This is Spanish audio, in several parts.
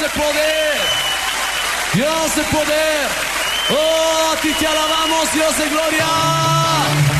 de poder. Dios de poder. Oh, a ti te alabamos, Dios de gloria.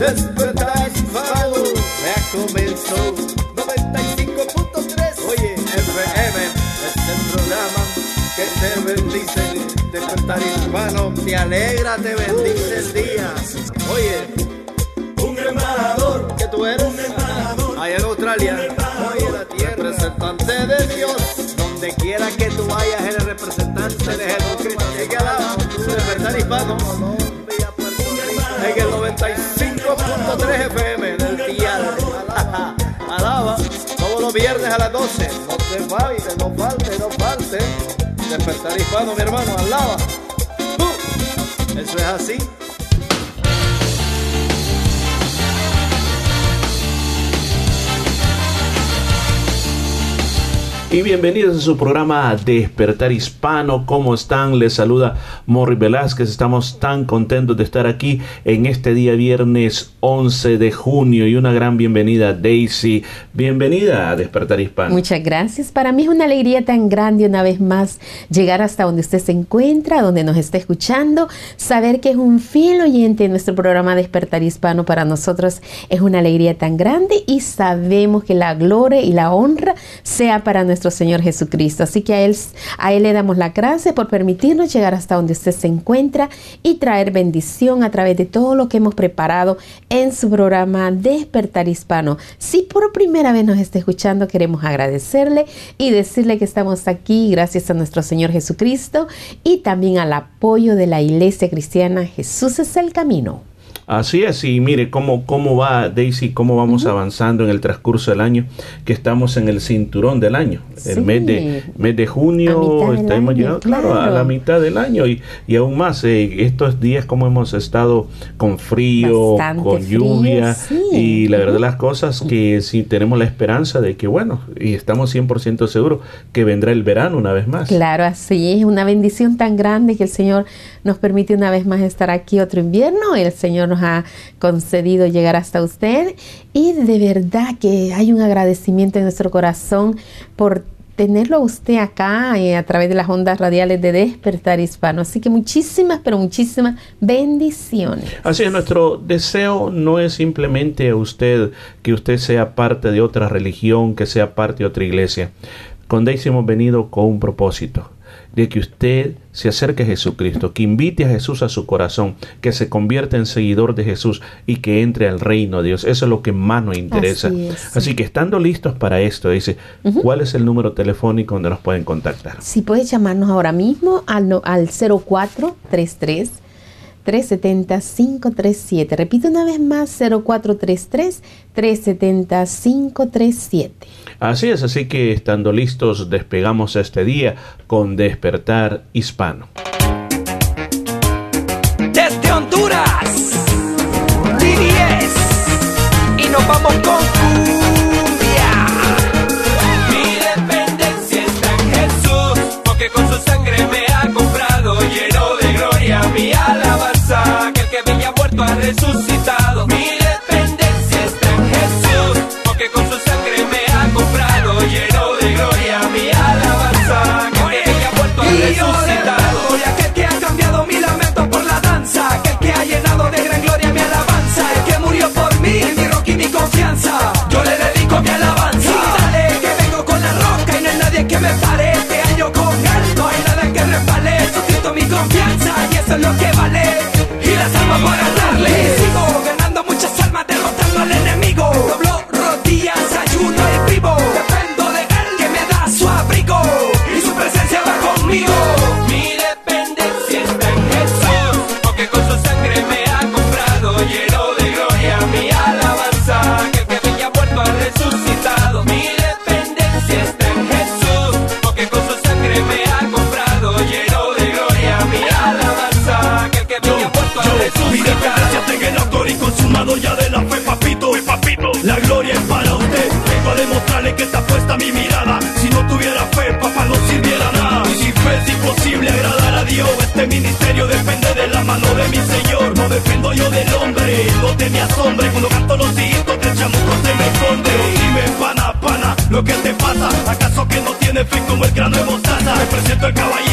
Despertar hispano, ya comenzó. 95.3. Oye, FM es el programa que te bendice. Despertar hispano, te alegra, te bendice el día. Oye, un embajador que tú eres. Un embajador. Allá en Australia. Oye, la tierra. Representante de Dios. Donde quiera que tú vayas, eres representante de Jesucristo. Así que alaba. Despertar hispano. Viernes a las 12. No te falte, no falte, no falte. Despertar hispano, mi hermano. Alaba. Uh, Eso es así. Y bienvenidos a su programa Despertar Hispano. ¿Cómo están? Les saluda Morri Velázquez. Estamos tan contentos de estar aquí en este día viernes 11 de junio. Y una gran bienvenida, Daisy. Bienvenida a Despertar Hispano. Muchas gracias. Para mí es una alegría tan grande una vez más llegar hasta donde usted se encuentra, donde nos está escuchando, saber que es un fiel oyente de nuestro programa Despertar Hispano para nosotros es una alegría tan grande y sabemos que la gloria y la honra sea para nuestro Señor Jesucristo. Así que a él, a él le damos la gracia por permitirnos llegar hasta donde usted se encuentra y traer bendición a través de todo lo que hemos preparado en su programa Despertar Hispano. Si por primera vez nos está escuchando, queremos agradecerle y decirle que estamos aquí gracias a nuestro Señor Jesucristo y también al apoyo de la Iglesia Cristiana Jesús es el camino. Así es, y mire cómo, cómo va Daisy, cómo vamos avanzando en el transcurso del año, que estamos en el cinturón del año. El mes de, mes de junio, estamos llegando, claro, a la mitad del año y, y aún más, eh, estos días como hemos estado con frío, Bastante con frío, lluvia, sí. y la verdad las cosas que sí tenemos la esperanza de que, bueno, y estamos 100% seguros que vendrá el verano una vez más. Claro, así es una bendición tan grande que el Señor nos permite una vez más estar aquí otro invierno. El Señor nos ha concedido llegar hasta usted y de verdad que hay un agradecimiento en nuestro corazón por tenerlo a usted acá eh, a través de las ondas radiales de Despertar Hispano. Así que muchísimas, pero muchísimas bendiciones. Así es, nuestro deseo no es simplemente usted que usted sea parte de otra religión, que sea parte de otra iglesia. Con Daisy hemos venido con un propósito, de que usted se acerque a Jesucristo, que invite a Jesús a su corazón, que se convierta en seguidor de Jesús y que entre al reino de Dios. Eso es lo que más nos interesa. Así es, Así sí. que estando listos para esto, dice, ¿cuál es el número telefónico donde nos pueden contactar? Si puedes llamarnos ahora mismo al, no- al 0433 370 537. Repito una vez más, 0433 370 537. Así es, así que estando listos, despegamos este día con Despertar Hispano. desde Honduras. D10 y nos vamos con cumbia. Mi dependencia está en Jesús, porque con su sangre confianza y eso es lo que vale. Y las armas para darles. El caballero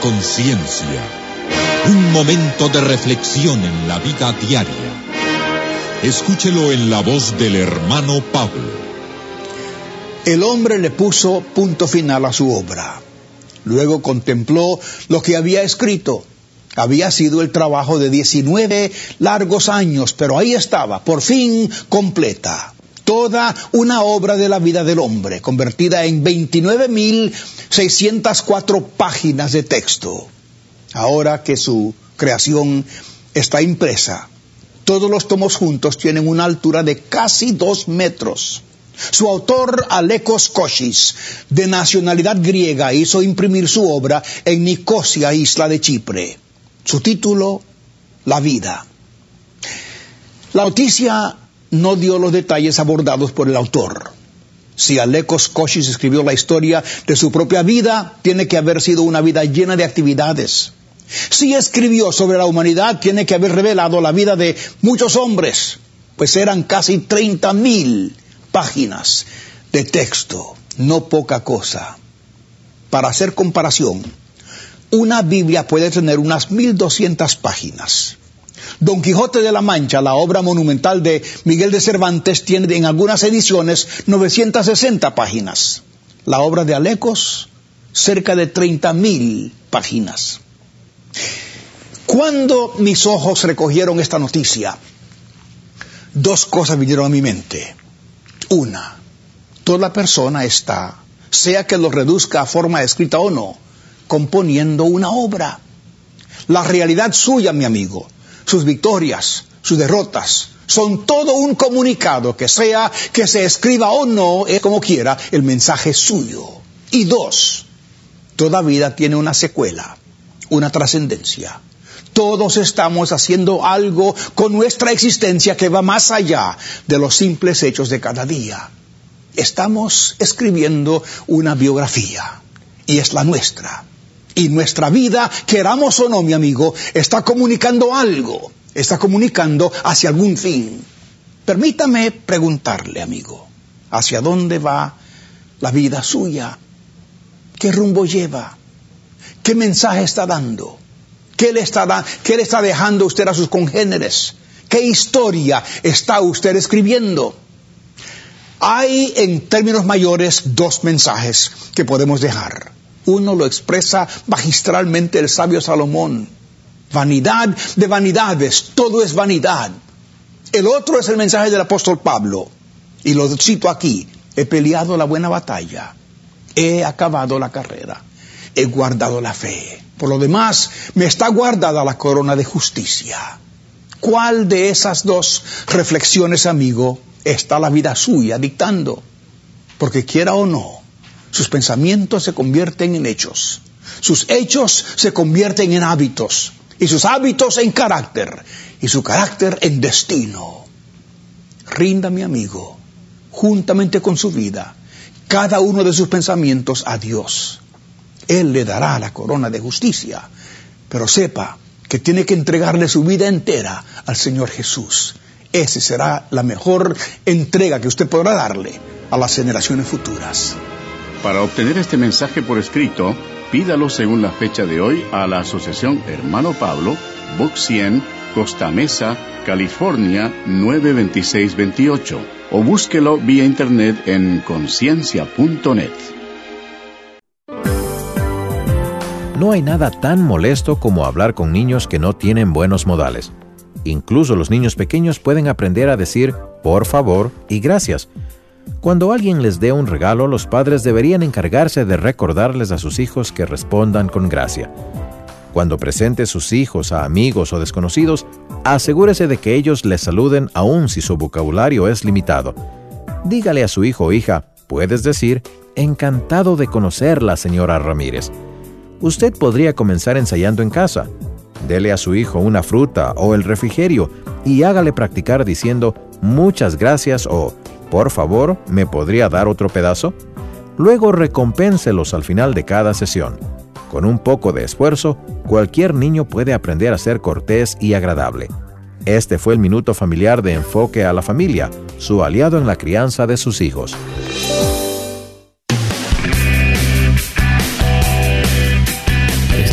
conciencia. Un momento de reflexión en la vida diaria. Escúchelo en la voz del hermano Pablo. El hombre le puso punto final a su obra. Luego contempló lo que había escrito. Había sido el trabajo de 19 largos años, pero ahí estaba, por fin completa. Toda una obra de la vida del hombre, convertida en 29.604 páginas de texto. Ahora que su creación está impresa, todos los tomos juntos tienen una altura de casi dos metros. Su autor, Alekos Koshis, de nacionalidad griega, hizo imprimir su obra en Nicosia, isla de Chipre. Su título, La vida. La noticia no dio los detalles abordados por el autor. Si Alekos Koshis escribió la historia de su propia vida, tiene que haber sido una vida llena de actividades. Si escribió sobre la humanidad, tiene que haber revelado la vida de muchos hombres, pues eran casi 30 mil páginas de texto, no poca cosa. Para hacer comparación, una Biblia puede tener unas 1200 páginas. Don Quijote de la Mancha, la obra monumental de Miguel de Cervantes, tiene en algunas ediciones 960 páginas. La obra de Alecos, cerca de 30 mil páginas. Cuando mis ojos recogieron esta noticia, dos cosas vinieron a mi mente. Una, toda persona está, sea que lo reduzca a forma escrita o no, componiendo una obra. La realidad suya, mi amigo, sus victorias, sus derrotas, son todo un comunicado que sea que se escriba o no, es como quiera, el mensaje suyo. Y dos, toda vida tiene una secuela, una trascendencia. Todos estamos haciendo algo con nuestra existencia que va más allá de los simples hechos de cada día. Estamos escribiendo una biografía y es la nuestra. Y nuestra vida, queramos o no, mi amigo, está comunicando algo, está comunicando hacia algún fin. Permítame preguntarle, amigo, ¿hacia dónde va la vida suya? ¿Qué rumbo lleva? ¿Qué mensaje está dando? ¿Qué le está, qué le está dejando usted a sus congéneres? ¿Qué historia está usted escribiendo? Hay en términos mayores dos mensajes que podemos dejar. Uno lo expresa magistralmente el sabio Salomón. Vanidad de vanidades, todo es vanidad. El otro es el mensaje del apóstol Pablo. Y lo cito aquí. He peleado la buena batalla. He acabado la carrera. He guardado la fe. Por lo demás, me está guardada la corona de justicia. ¿Cuál de esas dos reflexiones, amigo, está la vida suya dictando? Porque quiera o no, sus pensamientos se convierten en hechos. Sus hechos se convierten en hábitos. Y sus hábitos en carácter. Y su carácter en destino. Rinda, mi amigo, juntamente con su vida, cada uno de sus pensamientos a Dios. Él le dará la corona de justicia. Pero sepa que tiene que entregarle su vida entera al Señor Jesús. Esa será la mejor entrega que usted podrá darle a las generaciones futuras. Para obtener este mensaje por escrito, pídalo según la fecha de hoy a la Asociación Hermano Pablo, Box 100, Costa Mesa, California 92628 o búsquelo vía internet en conciencia.net. No hay nada tan molesto como hablar con niños que no tienen buenos modales. Incluso los niños pequeños pueden aprender a decir por favor y gracias. Cuando alguien les dé un regalo, los padres deberían encargarse de recordarles a sus hijos que respondan con gracia. Cuando presente sus hijos a amigos o desconocidos, asegúrese de que ellos les saluden aun si su vocabulario es limitado. Dígale a su hijo o hija, puedes decir, encantado de conocerla, señora Ramírez. Usted podría comenzar ensayando en casa. Dele a su hijo una fruta o el refrigerio y hágale practicar diciendo muchas gracias o por favor, ¿me podría dar otro pedazo? Luego recompénselos al final de cada sesión. Con un poco de esfuerzo, cualquier niño puede aprender a ser cortés y agradable. Este fue el minuto familiar de enfoque a la familia, su aliado en la crianza de sus hijos.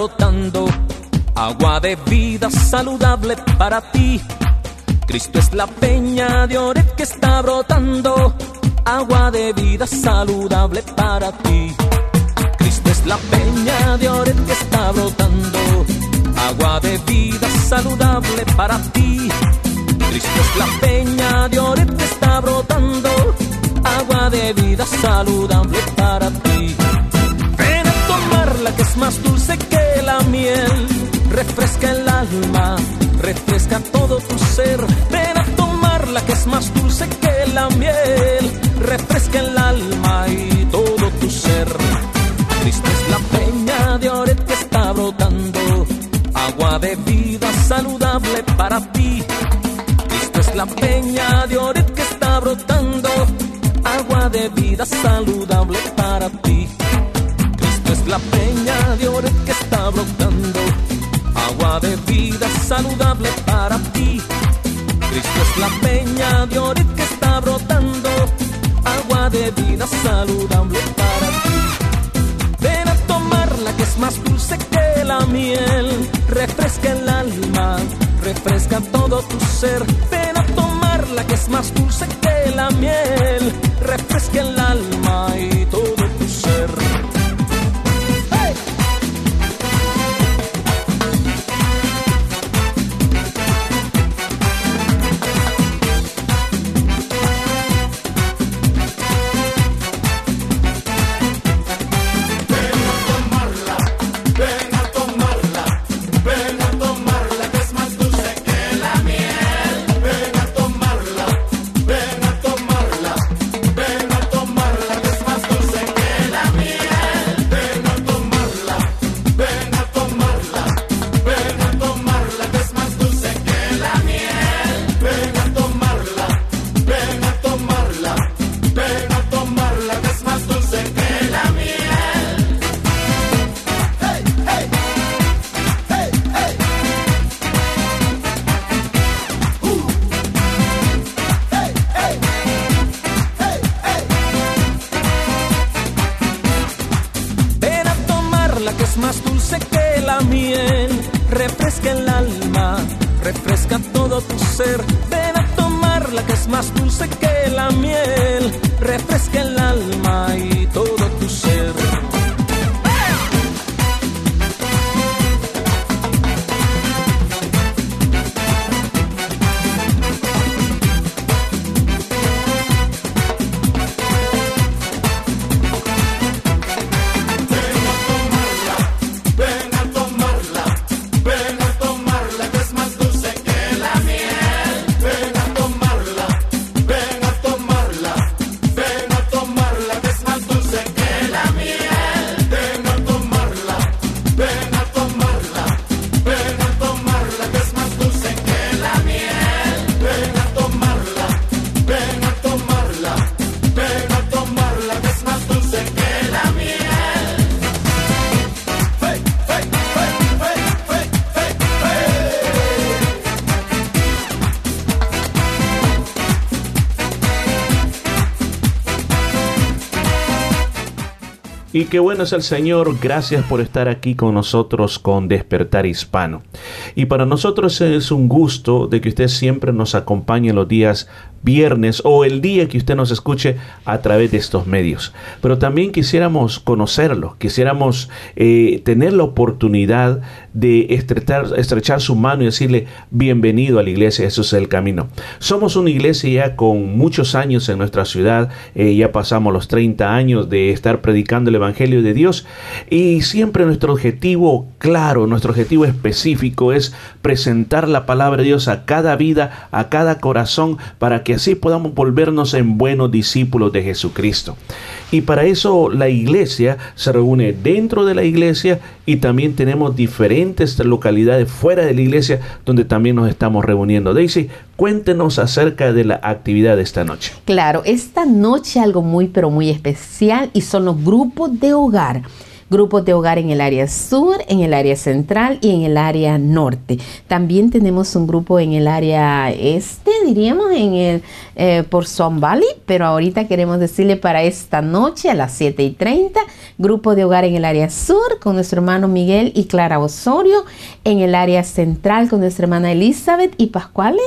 Brotando, agua de vida saludable para ti. Cristo es la peña de Oret que está brotando, agua de vida saludable para ti. Cristo es la peña de Oret que está brotando, agua de vida saludable para ti. Cristo es la peña de Oret que está brotando, agua de vida saludable para ti. Ven a tomarla que es más dulce refresca todo tu ser. Ven a tomarla que es más dulce que la miel, refresca el alma y todo tu ser. Cristo es la peña de Oret que está brotando, agua de vida saludable para ti. Cristo es la peña de Oret que está brotando, agua de vida saludable para ti. Cristo es la peña peña de Oret que está brotando, agua de vida saludable para ti. Ven a tomarla que es más dulce que la miel, refresca el alma, refresca todo tu ser. Ven a tomarla que es más dulce que la miel, refresca el alma Y qué bueno es el Señor, gracias por estar aquí con nosotros con Despertar Hispano. Y para nosotros es un gusto de que usted siempre nos acompañe los días viernes o el día que usted nos escuche a través de estos medios. Pero también quisiéramos conocerlo, quisiéramos eh, tener la oportunidad de estrechar, estrechar su mano y decirle bienvenido a la iglesia Jesús es el Camino. Somos una iglesia ya con muchos años en nuestra ciudad, eh, ya pasamos los 30 años de estar predicando el Evangelio de Dios y siempre nuestro objetivo claro, nuestro objetivo específico es presentar la palabra de Dios a cada vida, a cada corazón, para que así podamos volvernos en buenos discípulos de Jesucristo. Y para eso la iglesia se reúne dentro de la iglesia y también tenemos diferentes localidades fuera de la iglesia donde también nos estamos reuniendo. Daisy, cuéntenos acerca de la actividad de esta noche. Claro, esta noche algo muy pero muy especial y son los grupos de hogar. Grupos de hogar en el área sur, en el área central y en el área norte. También tenemos un grupo en el área este, diríamos, en el eh, por Son Valley, pero ahorita queremos decirle para esta noche a las 7 y 30, grupo de hogar en el área sur con nuestro hermano Miguel y Clara Osorio, en el área central con nuestra hermana Elizabeth y Pascuale,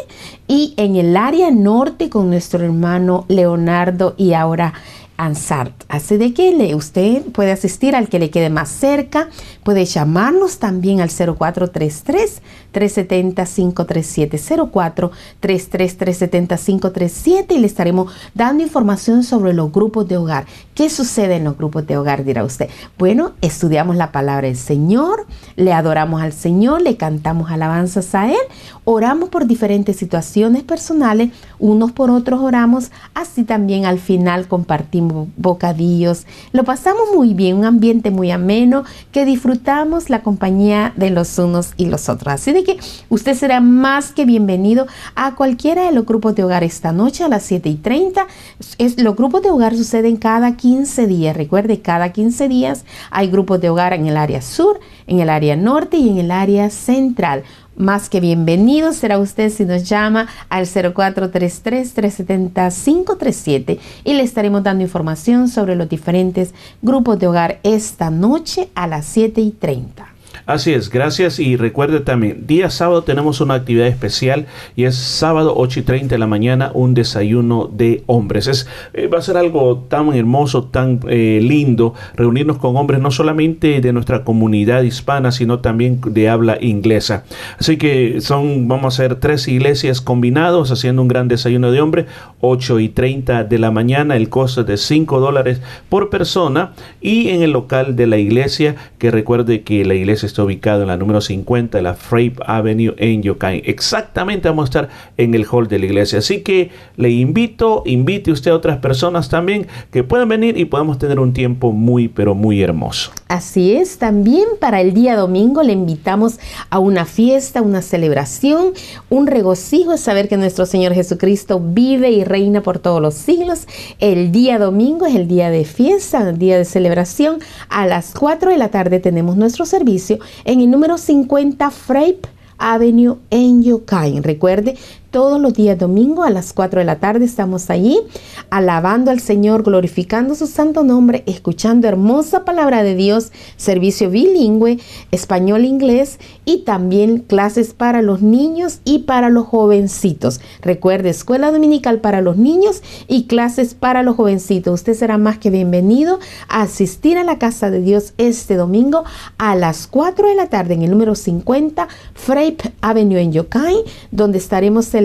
y en el área norte con nuestro hermano Leonardo y ahora Ansart. Así de que le, usted puede asistir al que le quede más cerca, puede llamarnos también al 0433 370 537 0433 370 537 y le estaremos dando información sobre los grupos de hogar. ¿Qué sucede en los grupos de hogar? Dirá usted. Bueno, estudiamos la palabra del Señor, le adoramos al Señor, le cantamos alabanzas a Él, oramos por diferentes situaciones personales, unos por otros oramos, así también al final compartimos bocadillos, lo pasamos muy bien, un ambiente muy ameno, que disfrutamos la compañía de los unos y los otros. Así de que usted será más que bienvenido a cualquiera de los grupos de hogar esta noche a las 7 y 30. Es, los grupos de hogar suceden cada 15 días. Recuerde, cada 15 días hay grupos de hogar en el área sur, en el área norte y en el área central. Más que bienvenido será usted si nos llama al 0433-370-537 y le estaremos dando información sobre los diferentes grupos de hogar esta noche a las 7 y 30. Así es, gracias y recuerde también, día sábado tenemos una actividad especial y es sábado 8 y 30 de la mañana un desayuno de hombres. Es, eh, va a ser algo tan hermoso, tan eh, lindo reunirnos con hombres no solamente de nuestra comunidad hispana, sino también de habla inglesa. Así que son, vamos a hacer tres iglesias combinados haciendo un gran desayuno de hombres, 8 y 30 de la mañana, el costo es de 5 dólares por persona y en el local de la iglesia, que recuerde que la iglesia está ubicado en la número 50 de la Frape Avenue en Yokain. Exactamente vamos a estar en el hall de la iglesia. Así que le invito, invite usted a otras personas también que puedan venir y podamos tener un tiempo muy, pero muy hermoso. Así es, también para el día domingo le invitamos a una fiesta, una celebración, un regocijo, saber que nuestro Señor Jesucristo vive y reina por todos los siglos. El día domingo es el día de fiesta, el día de celebración. A las 4 de la tarde tenemos nuestro servicio en el número 50 Frape Avenue en Yokain. Recuerde, todos los días domingo a las 4 de la tarde estamos allí alabando al Señor, glorificando su santo nombre, escuchando hermosa palabra de Dios, servicio bilingüe, español-inglés y también clases para los niños y para los jovencitos. Recuerde, escuela dominical para los niños y clases para los jovencitos. Usted será más que bienvenido a asistir a la casa de Dios este domingo a las 4 de la tarde en el número 50 Frape Avenue en Yokai, donde estaremos celebrando,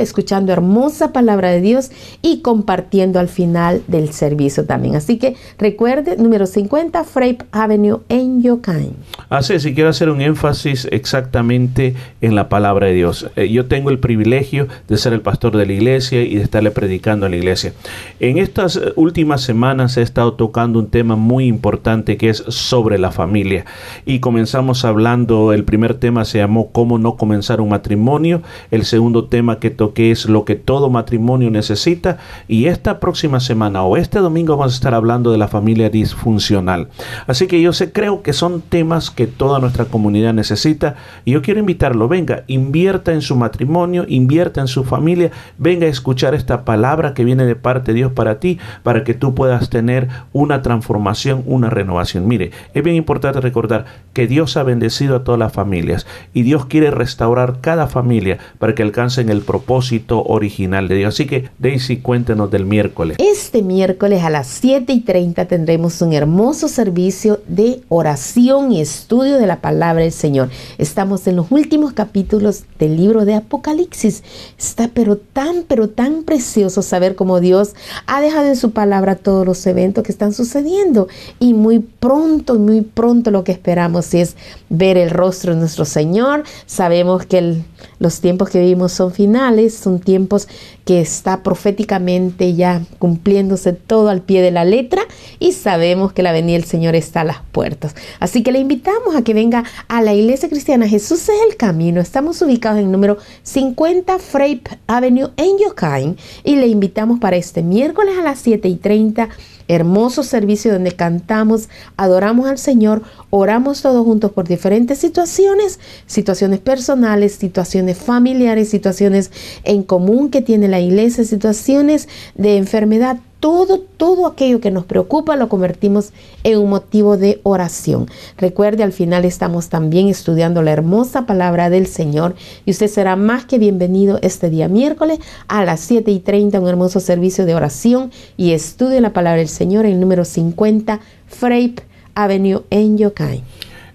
escuchando hermosa palabra de Dios y compartiendo al final del servicio también. Así que recuerde, número 50, Frape Avenue en Yokai. Así es, y quiero hacer un énfasis exactamente en la palabra de Dios. Eh, yo tengo el privilegio de ser el pastor de la iglesia y de estarle predicando a la iglesia. En estas eh, últimas semanas he estado tocando un tema muy importante que es sobre la familia. Y comenzamos hablando, el primer tema se llamó cómo no comenzar un matrimonio. El segundo tema que toqué es lo que todo matrimonio necesita. Y esta próxima semana o este domingo vamos a estar hablando de la familia disfuncional. Así que yo sé, creo que son temas que toda nuestra comunidad necesita. Y yo quiero invitarlo, venga, invierta en su matrimonio, invierta en su familia, venga a escuchar esta palabra que viene de parte de Dios para ti, para que tú puedas tener una transformación, una renovación. Mire, es bien importante recordar que Dios ha bendecido a todas las familias y Dios quiere restaurar cada familia para que alcancen el propósito original de Dios. Así que Daisy, cuéntenos del miércoles. Este miércoles a las 7 y 30 tendremos un hermoso servicio de oración y estudio de la palabra del Señor. Estamos en los últimos capítulos del libro de Apocalipsis. Está pero tan, pero tan precioso saber cómo Dios ha dejado en su palabra todos los eventos que están sucediendo. Y muy pronto, muy pronto lo que esperamos es ver el rostro de nuestro Señor. Sabemos que los tiempos que vivimos son finales, son tiempos que está proféticamente ya cumpliéndose todo al pie de la letra y sabemos que la venida del Señor está a las puertas. Así que le invitamos a que venga a la Iglesia Cristiana Jesús es el camino. Estamos ubicados en el número 50 Frape Avenue en Yokain y le invitamos para este miércoles a las 7 y 30 hermoso servicio donde cantamos, adoramos al Señor, oramos todos juntos por diferentes situaciones, situaciones personales, situaciones familiares, situaciones en común que tiene la iglesia, situaciones de enfermedad. Todo, todo aquello que nos preocupa lo convertimos en un motivo de oración. Recuerde, al final estamos también estudiando la hermosa palabra del Señor y usted será más que bienvenido este día miércoles a las 7 y 30, un hermoso servicio de oración y estudio la palabra del Señor en el número 50 Frape Avenue en Yokai.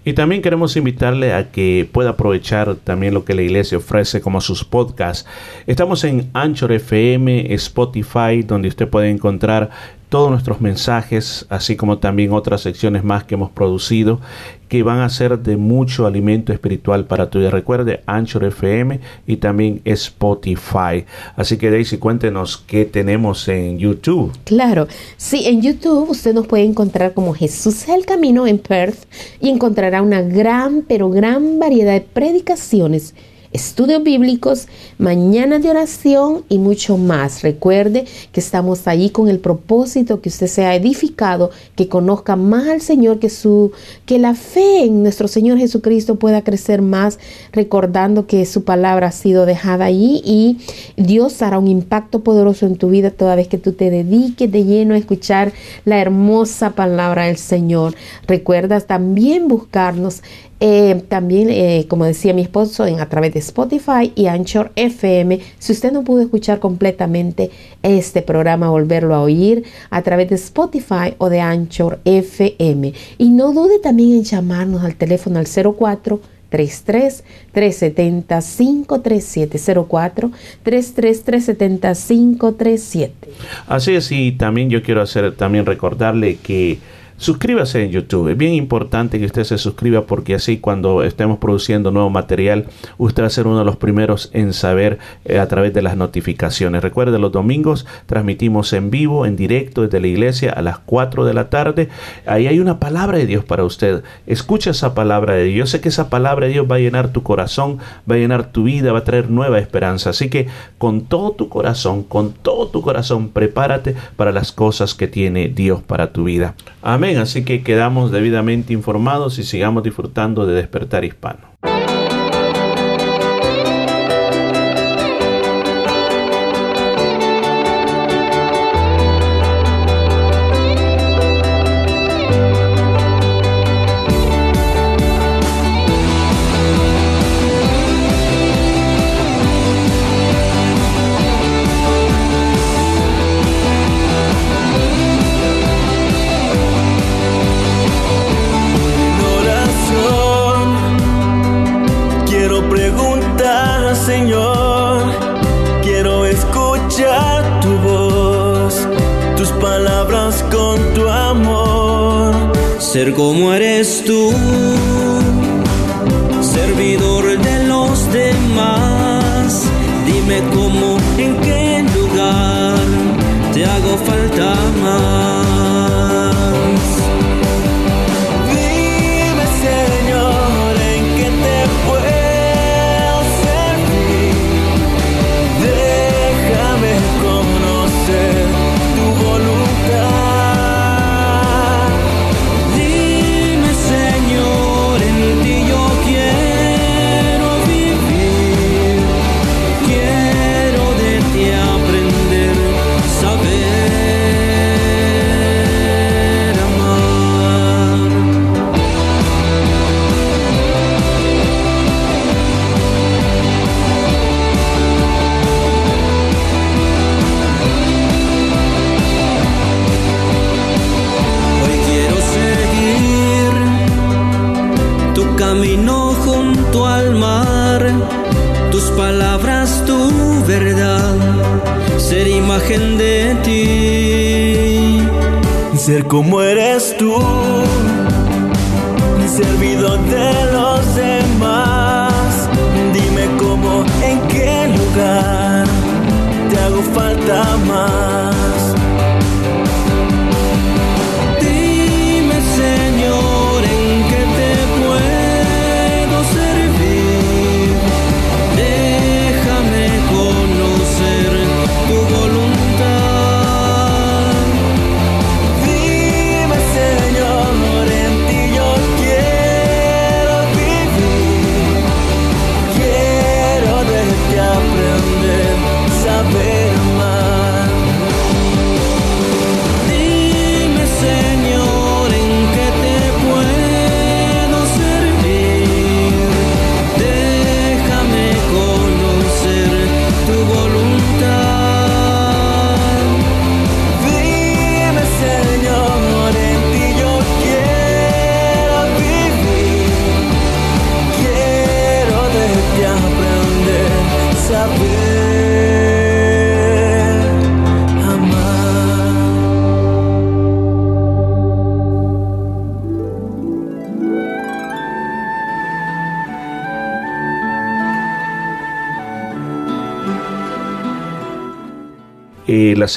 Y también queremos invitarle a que pueda aprovechar también lo que la iglesia ofrece como sus podcasts. Estamos en Anchor FM, Spotify, donde usted puede encontrar todos nuestros mensajes, así como también otras secciones más que hemos producido, que van a ser de mucho alimento espiritual para tu vida. Recuerde Anchor FM y también Spotify. Así que Daisy, cuéntenos qué tenemos en YouTube. Claro, sí, en YouTube usted nos puede encontrar como Jesús es el Camino en Perth y encontrará una gran, pero gran variedad de predicaciones, estudios bíblicos, mañanas de oración y mucho más. Recuerde que estamos allí con el propósito que usted sea edificado, que conozca más al Señor, que su que la fe en nuestro Señor Jesucristo pueda crecer más, recordando que su palabra ha sido dejada allí y Dios hará un impacto poderoso en tu vida toda vez que tú te dediques de lleno a escuchar la hermosa palabra del Señor. Recuerda también buscarnos eh, también, eh, como decía mi esposo, en, a través de Spotify y Anchor FM. Si usted no pudo escuchar completamente este programa, volverlo a oír a través de Spotify o de Anchor FM. Y no dude también en llamarnos al teléfono al 04 33 370 537 04 33 370 537 Así es, y también yo quiero hacer también recordarle que suscríbase en YouTube. Es bien importante que usted se suscriba porque así cuando estemos produciendo nuevo material, usted va a ser uno de los primeros en saber eh, a través de las notificaciones. Recuerde, los domingos transmitimos en vivo, en directo desde la iglesia a las 4 de la tarde. Ahí hay una palabra de Dios para usted. Escucha esa palabra de Dios. Yo sé que esa palabra de Dios va a llenar tu corazón, va a llenar tu vida, va a traer nueva esperanza. Así que con todo tu corazón, con todo tu corazón, prepárate para las cosas que tiene Dios para tu vida. Así que quedamos debidamente informados y sigamos disfrutando de despertar hispano.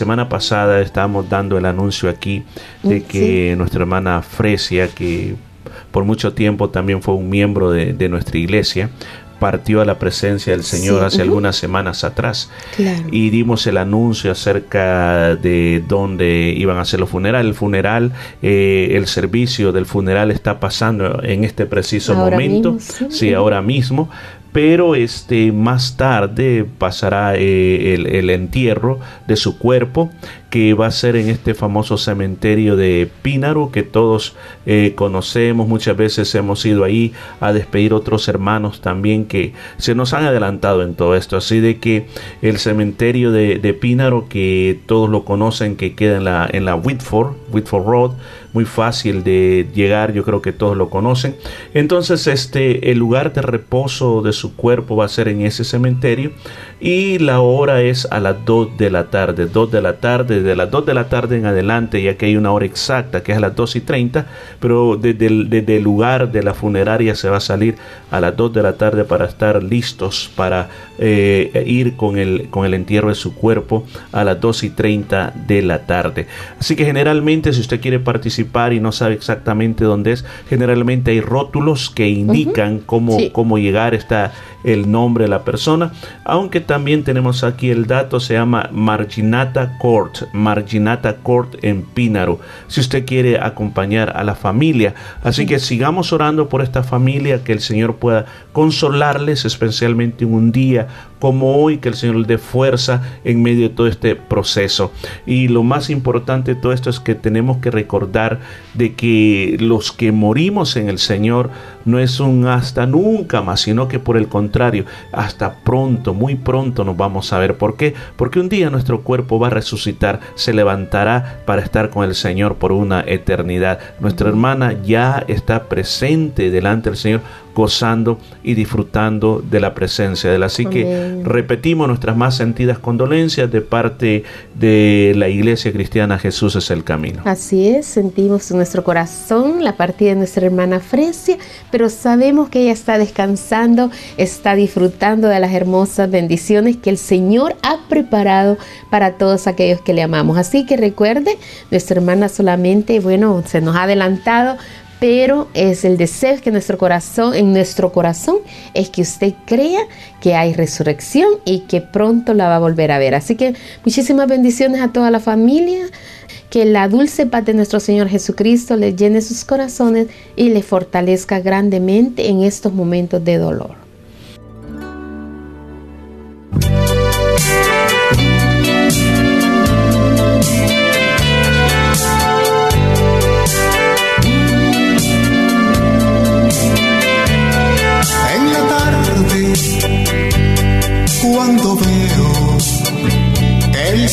Semana pasada estábamos dando el anuncio aquí de que nuestra hermana Fresia, que por mucho tiempo también fue un miembro de, de nuestra iglesia, partió a la presencia del Señor Sí, hace algunas semanas atrás. Claro. Y dimos el anuncio acerca de dónde iban a hacer los funerales. El funeral, eh, el servicio del funeral está pasando en este preciso Ahora momento. mismo, sí. sí, ahora mismo. Pero este más tarde pasará eh, el, entierro de su cuerpo, que va a ser en este famoso cementerio de Pínaro, que todos eh, conocemos. Muchas veces hemos ido ahí a despedir otros hermanos también que se nos han adelantado en todo esto. Así de que el cementerio de, de Pínaro, que todos lo conocen, que queda en la, en la Whitford, Whitford Road, muy fácil de llegar, yo creo que todos lo conocen. Entonces, este, el lugar de reposo de su cuerpo va a ser en ese cementerio y la hora es a las 2 de la tarde, 2 de la tarde, de las 2 de la tarde en adelante, ya que hay una hora exacta que es a las 2 y 30, pero desde el, desde lugar de la funeraria se va a salir a las 2 de la tarde para estar listos para eh, ir con el, con el entierro de su cuerpo a las 2 y 30 de la tarde. Así que generalmente si usted quiere participar y no sabe exactamente dónde es, generalmente hay rótulos que indican cómo, Sí. cómo llegar, está el nombre de la persona, aunque también tenemos aquí el dato, se llama Marginata Court, Marginata Court en Pínaro, si usted quiere acompañar a la familia. Así que sigamos orando por esta familia, que el Señor pueda consolarles, especialmente en un día como hoy, que el Señor les dé fuerza en medio de todo este proceso. Y lo más importante de todo esto es que tenemos que recordar de que los que morimos en el Señor no es un hasta nunca más, sino que por el contrario, hasta pronto, muy pronto nos vamos a ver. ¿Por qué? Porque un día nuestro cuerpo va a resucitar, se levantará para estar con el Señor por una eternidad. Nuestra hermana ya está presente delante del Señor gozando y disfrutando de la presencia de él. Así que repetimos nuestras más sentidas condolencias de parte de la Iglesia Cristiana Jesús es el camino. Así es, sentimos en nuestro corazón la partida de nuestra hermana Fresia, pero sabemos que ella está descansando, está disfrutando de las hermosas bendiciones que el Señor ha preparado para todos aquellos que le amamos. Así que recuerde, nuestra hermana solamente, bueno, se nos ha adelantado, pero es el deseo que nuestro corazón, en nuestro corazón, es que usted crea que hay resurrección y que pronto la va a volver a ver. Así que muchísimas bendiciones a toda la familia. Que la dulce paz de nuestro Señor Jesucristo les llene sus corazones y les fortalezca grandemente en estos momentos de dolor.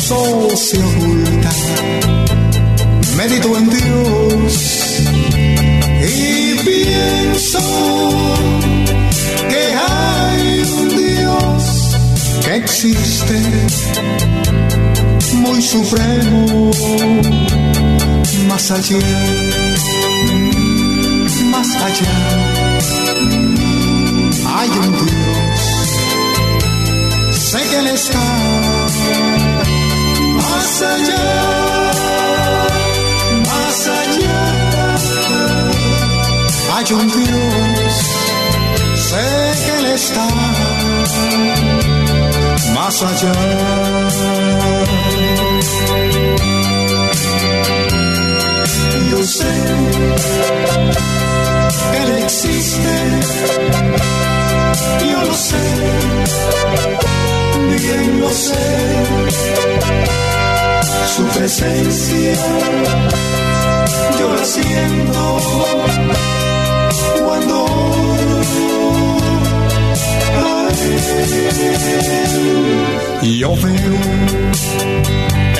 Sol se oculta, medito en Dios y pienso que hay un Dios que existe, muy supremo, más allá, más allá. Hay un Dios, sé que Él está más allá, más allá. Hay un Dios, sé que Él está más allá. Yo sé que Él existe yo lo sé, bien lo sé, su presencia yo la siento cuando oro. Ay, yo veo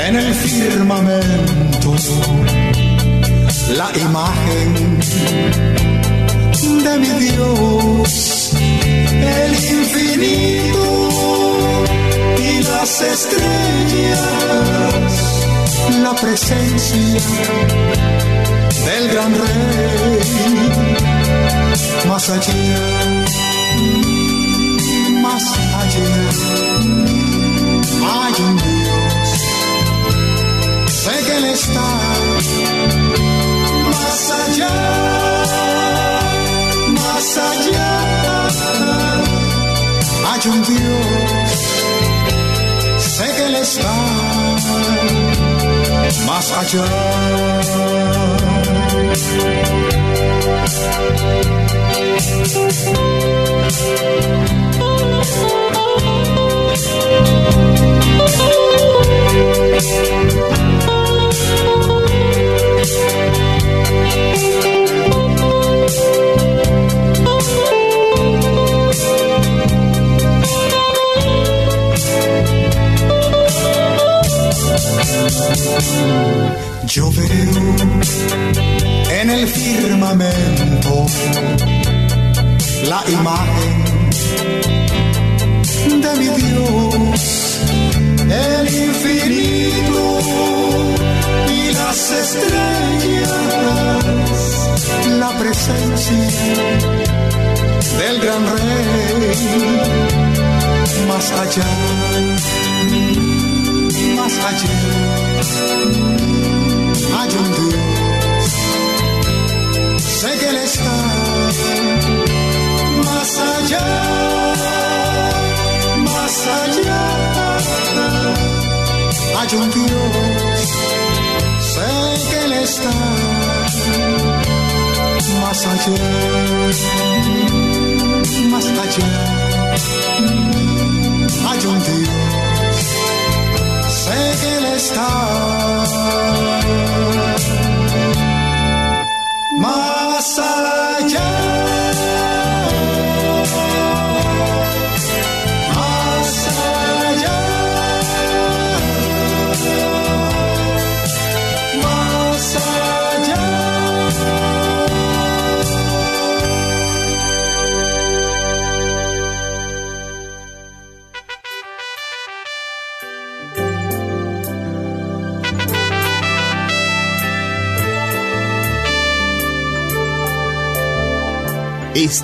en el firmamento la imagen de mi Dios, el infinito y las estrellas, la presencia del gran rey, más allá, más allá, hay un Dios, sé que Él está más allá más allá. Hay un Dios, sé que Él está más allá. Yo veo en el firmamento la imagen de mi Dios, el infinito y las estrellas, la presencia del gran rey, más allá, un Dios, sé que Él está más allá, más allá. Hay un Dios, sé que Él está más allá, más allá. Hay un Dios, sé que Él está más allá.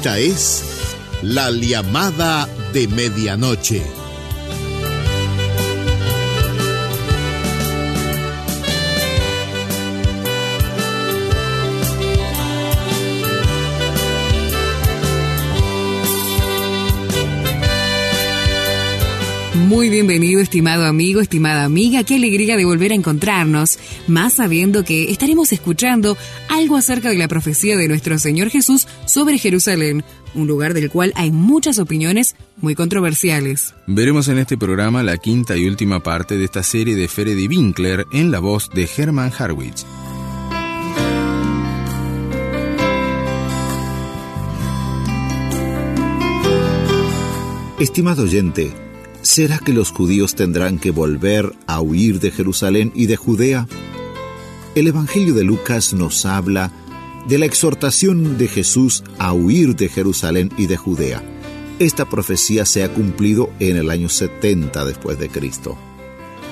Esta es la llamada de medianoche. Muy bienvenido, estimado amigo, estimada amiga. Qué alegría de volver a encontrarnos, más sabiendo que estaremos escuchando algo acerca de la profecía de nuestro Señor Jesús sobre Jerusalén, un lugar del cual hay muchas opiniones muy controversiales. Veremos en este programa la quinta y última parte de esta serie de Freddy Winkler en la voz de Herman Harwitz. Estimado oyente, ¿será que los judíos tendrán que volver a huir de Jerusalén y de Judea? El Evangelio de Lucas nos habla de la exhortación de Jesús a huir de Jerusalén y de Judea. Esta profecía se ha cumplido en el año 70 después de Cristo.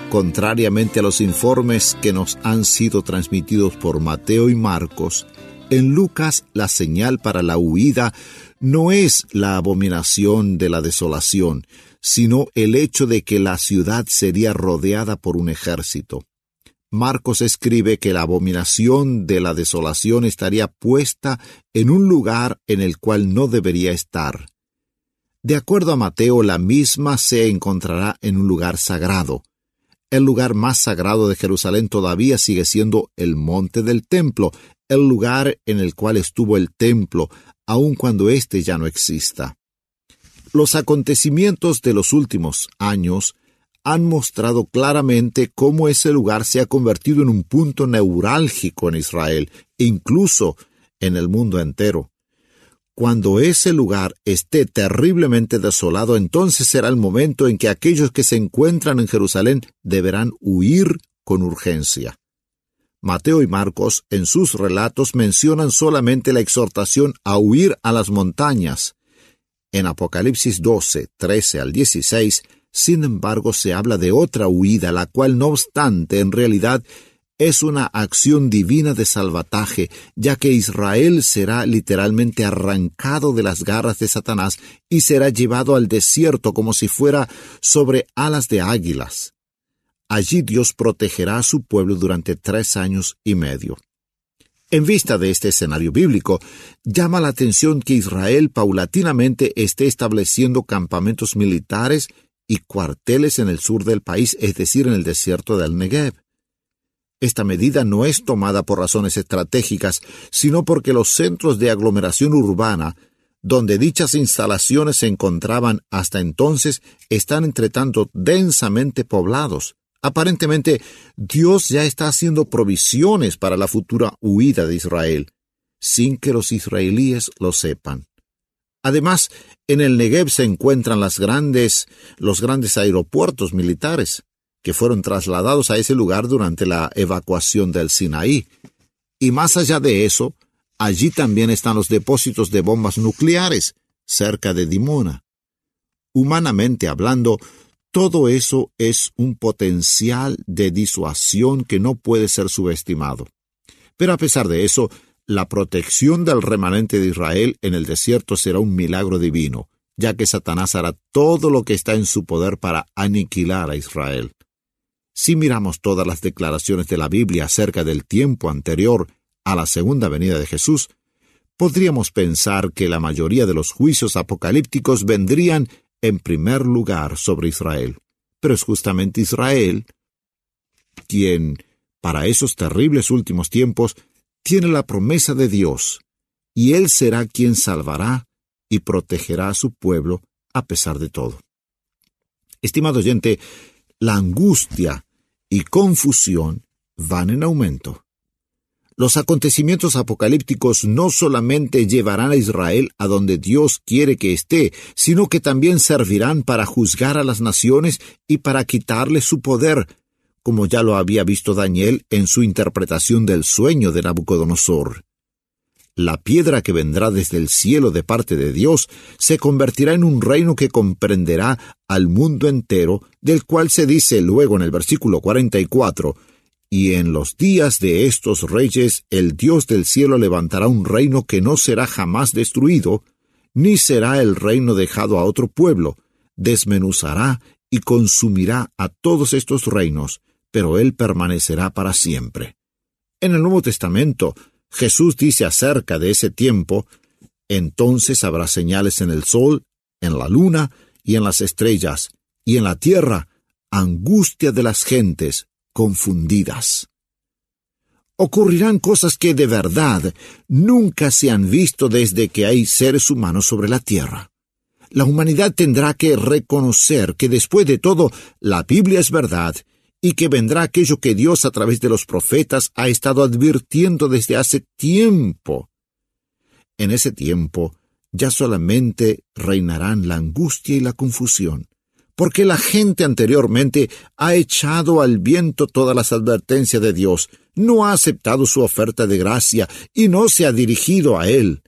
Contrariamente a los informes que nos han sido transmitidos por Mateo y Marcos, en Lucas la señal para la huida no es la abominación de la desolación, sino el hecho de que la ciudad sería rodeada por un ejército. Marcos escribe que la abominación de la desolación estaría puesta en un lugar en el cual no debería estar. De acuerdo a Mateo, la misma se encontrará en un lugar sagrado. El lugar más sagrado de Jerusalén todavía sigue siendo el monte del templo, el lugar en el cual estuvo el templo, aun cuando éste ya no exista. Los acontecimientos de los últimos años han mostrado claramente cómo ese lugar se ha convertido en un punto neurálgico en Israel, incluso en el mundo entero. Cuando ese lugar esté terriblemente desolado, entonces será el momento en que aquellos que se encuentran en Jerusalén deberán huir con urgencia. Mateo y Marcos en sus relatos mencionan solamente la exhortación a huir a las montañas. En Apocalipsis 12, 13 al 16, sin embargo, se habla de otra huida, la cual no obstante en realidad es una acción divina de salvataje, ya que Israel será literalmente arrancado de las garras de Satanás y será llevado al desierto como si fuera sobre alas de águilas. Allí Dios protegerá a su pueblo durante tres años y medio. En vista de este escenario bíblico, llama la atención que Israel paulatinamente esté estableciendo campamentos militares y cuarteles en el sur del país, es decir, en el desierto del Negev. Esta medida no es tomada por razones estratégicas, sino porque los centros de aglomeración urbana, donde dichas instalaciones se encontraban hasta entonces, están entre tanto densamente poblados. Aparentemente, Dios ya está haciendo provisiones para la futura huida de Israel, sin que los israelíes lo sepan. Además, en el Negev se encuentran las grandes, los grandes aeropuertos militares que fueron trasladados a ese lugar durante la evacuación del Sinaí. Y más allá de eso, allí también están los depósitos de bombas nucleares, cerca de Dimona. Humanamente hablando, todo eso es un potencial de disuasión que no puede ser subestimado. Pero a pesar de eso, la protección del remanente de Israel en el desierto será un milagro divino, ya que Satanás hará todo lo que está en su poder para aniquilar a Israel. Si miramos todas las declaraciones de la Biblia acerca del tiempo anterior a la segunda venida de Jesús, podríamos pensar que la mayoría de los juicios apocalípticos vendrían en primer lugar sobre Israel. Pero es justamente Israel quien, para esos terribles últimos tiempos, tiene la promesa de Dios, y Él será quien salvará y protegerá a su pueblo a pesar de todo. Estimado oyente, la angustia y confusión van en aumento. Los acontecimientos apocalípticos no solamente llevarán a Israel a donde Dios quiere que esté, sino que también servirán para juzgar a las naciones y para quitarle su poder, como ya lo había visto Daniel en su interpretación del sueño de Nabucodonosor. La piedra que vendrá desde el cielo de parte de Dios se convertirá en un reino que comprenderá al mundo entero, del cual se dice luego en el versículo 44, Y en los días de estos reyes el Dios del cielo levantará un reino que no será jamás destruido, ni será el reino dejado a otro pueblo, desmenuzará y consumirá a todos estos reinos, pero él permanecerá para siempre. En el Nuevo Testamento, Jesús dice acerca de ese tiempo, entonces habrá señales en el sol, en la luna y en las estrellas, y en la tierra angustia de las gentes confundidas. Ocurrirán cosas que de verdad nunca se han visto desde que hay seres humanos sobre la tierra. La humanidad tendrá que reconocer que después de todo la Biblia es verdad y que vendrá aquello que Dios a través de los profetas ha estado advirtiendo desde hace tiempo. En ese tiempo ya solamente reinarán la angustia y la confusión, porque la gente anteriormente ha echado al viento todas las advertencias de Dios, no ha aceptado su oferta de gracia y no se ha dirigido a Él.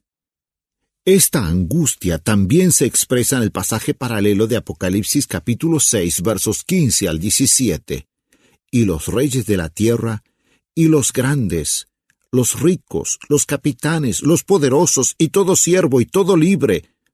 Esta angustia también se expresa en el pasaje paralelo de Apocalipsis capítulo 6 versos 15 al 17. Y los reyes de la tierra, y los grandes, los ricos, los capitanes, los poderosos, y todo siervo y todo libre,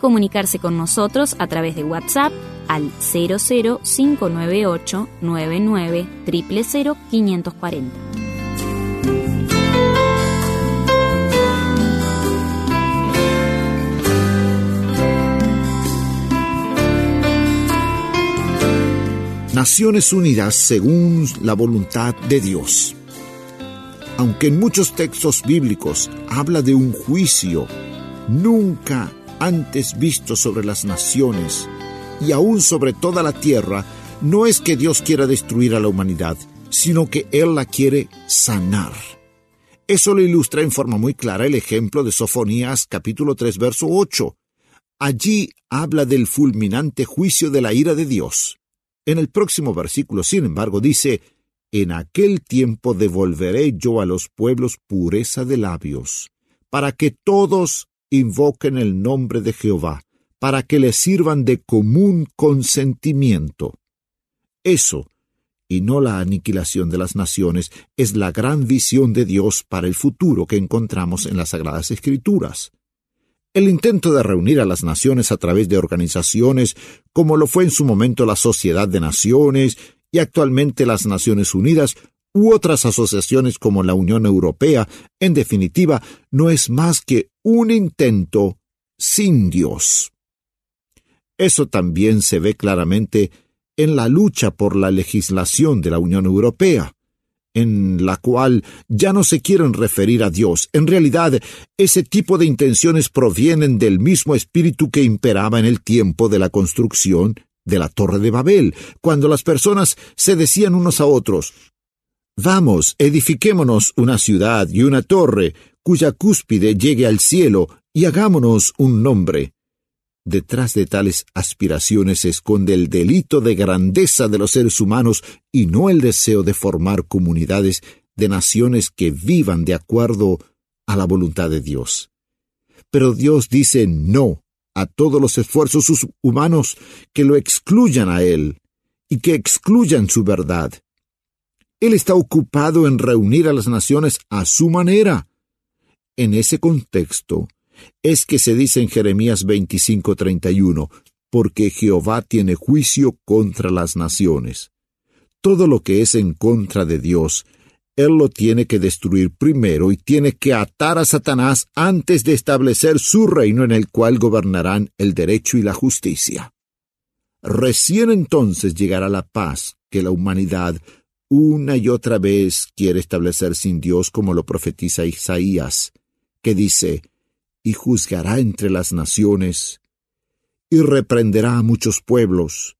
Comunicarse con nosotros a través de WhatsApp al 00598 99 540. Naciones Unidas según la voluntad de Dios. Aunque en muchos textos bíblicos habla de un juicio nunca antes visto sobre las naciones y aún sobre toda la tierra, no es que Dios quiera destruir a la humanidad, sino que Él la quiere sanar. Eso lo ilustra en forma muy clara el ejemplo de Sofonías capítulo 3 verso 8. Allí habla del fulminante juicio de la ira de Dios. En el próximo versículo, sin embargo, dice, En aquel tiempo devolveré yo a los pueblos pureza de labios, para que todos invoquen el nombre de Jehová, para que le sirvan de común consentimiento. Eso, y no la aniquilación de las naciones, es la gran visión de Dios para el futuro que encontramos en las Sagradas Escrituras. El intento de reunir a las naciones a través de organizaciones, como lo fue en su momento la Sociedad de Naciones y actualmente las Naciones Unidas, u otras asociaciones como la Unión Europea, en definitiva, no es más que un intento sin Dios. Eso también se ve claramente en la lucha por la legislación de la Unión Europea, en la cual ya no se quieren referir a Dios. En realidad, ese tipo de intenciones provienen del mismo espíritu que imperaba en el tiempo de la construcción de la Torre de Babel, cuando las personas se decían unos a otros, Vamos, edifiquémonos una ciudad y una torre, cuya cúspide llegue al cielo, y hagámonos un nombre. Detrás de tales aspiraciones se esconde el delito de grandeza de los seres humanos y no el deseo de formar comunidades de naciones que vivan de acuerdo a la voluntad de Dios. Pero Dios dice no a todos los esfuerzos humanos que lo excluyan a Él y que excluyan su verdad. Él está ocupado en reunir a las naciones a su manera. En ese contexto es que se dice en Jeremías 25:31, porque Jehová tiene juicio contra las naciones. Todo lo que es en contra de Dios, Él lo tiene que destruir primero y tiene que atar a Satanás antes de establecer su reino en el cual gobernarán el derecho y la justicia. Recién entonces llegará la paz que la humanidad una y otra vez quiere establecer sin Dios como lo profetiza Isaías, que dice, y juzgará entre las naciones, y reprenderá a muchos pueblos,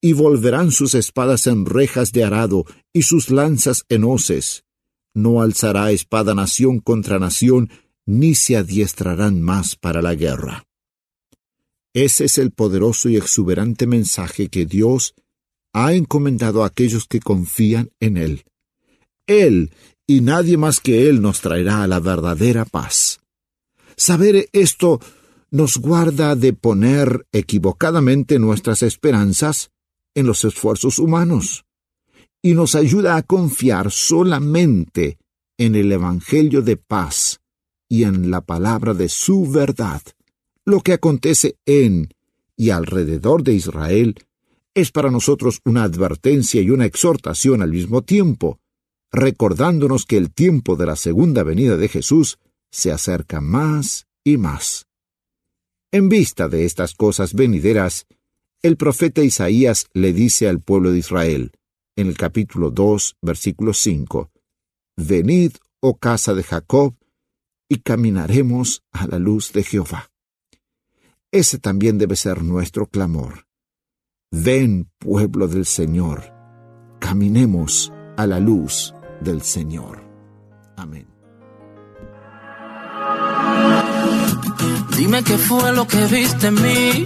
y volverán sus espadas en rejas de arado y sus lanzas en hoces. No alzará espada nación contra nación, ni se adiestrarán más para la guerra. Ese es el poderoso y exuberante mensaje que Dios ha encomendado a aquellos que confían en Él. Él y nadie más que Él nos traerá a la verdadera paz. Saber esto nos guarda de poner equivocadamente nuestras esperanzas en los esfuerzos humanos y nos ayuda a confiar solamente en el Evangelio de paz y en la palabra de su verdad. Lo que acontece en y alrededor de Israel es para nosotros una advertencia y una exhortación al mismo tiempo, recordándonos que el tiempo de la segunda venida de Jesús se acerca más y más. En vista de estas cosas venideras, el profeta Isaías le dice al pueblo de Israel, en el capítulo 2, versículo 5, Venid, oh casa de Jacob, y caminaremos a la luz de Jehová. Ese también debe ser nuestro clamor. Ven, pueblo del Señor, caminemos a la luz del Señor. Amén. Dime qué fue lo que viste en mí,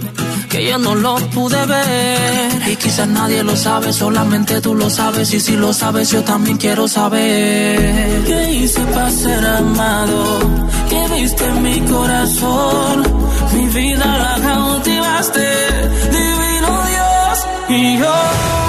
que yo no lo pude ver. Y quizás nadie lo sabe, solamente tú lo sabes. Y si lo sabes, yo también quiero saber. ¿Qué hice para ser amado? ¿Qué viste en mi corazón? Mi vida la cautivaste, Dios. Y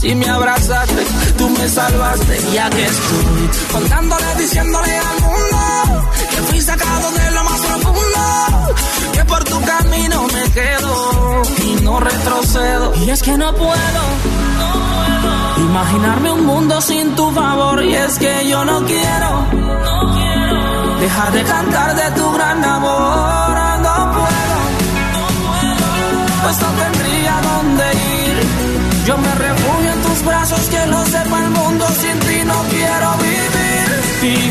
Que así me abrazaste, tú me salvaste. Y aquí estoy contándole, diciéndole al mundo que fui sacado de lo más profundo. Que por tu camino me quedo y no retrocedo. Y es que no puedo. Imaginarme un mundo sin tu favor y es que yo no quiero, dejar de cantar de tu gran amor, no puedo, pues no tendría dónde ir. Yo me refugio brazos, que lo sepa el mundo, sin ti no quiero vivir. Y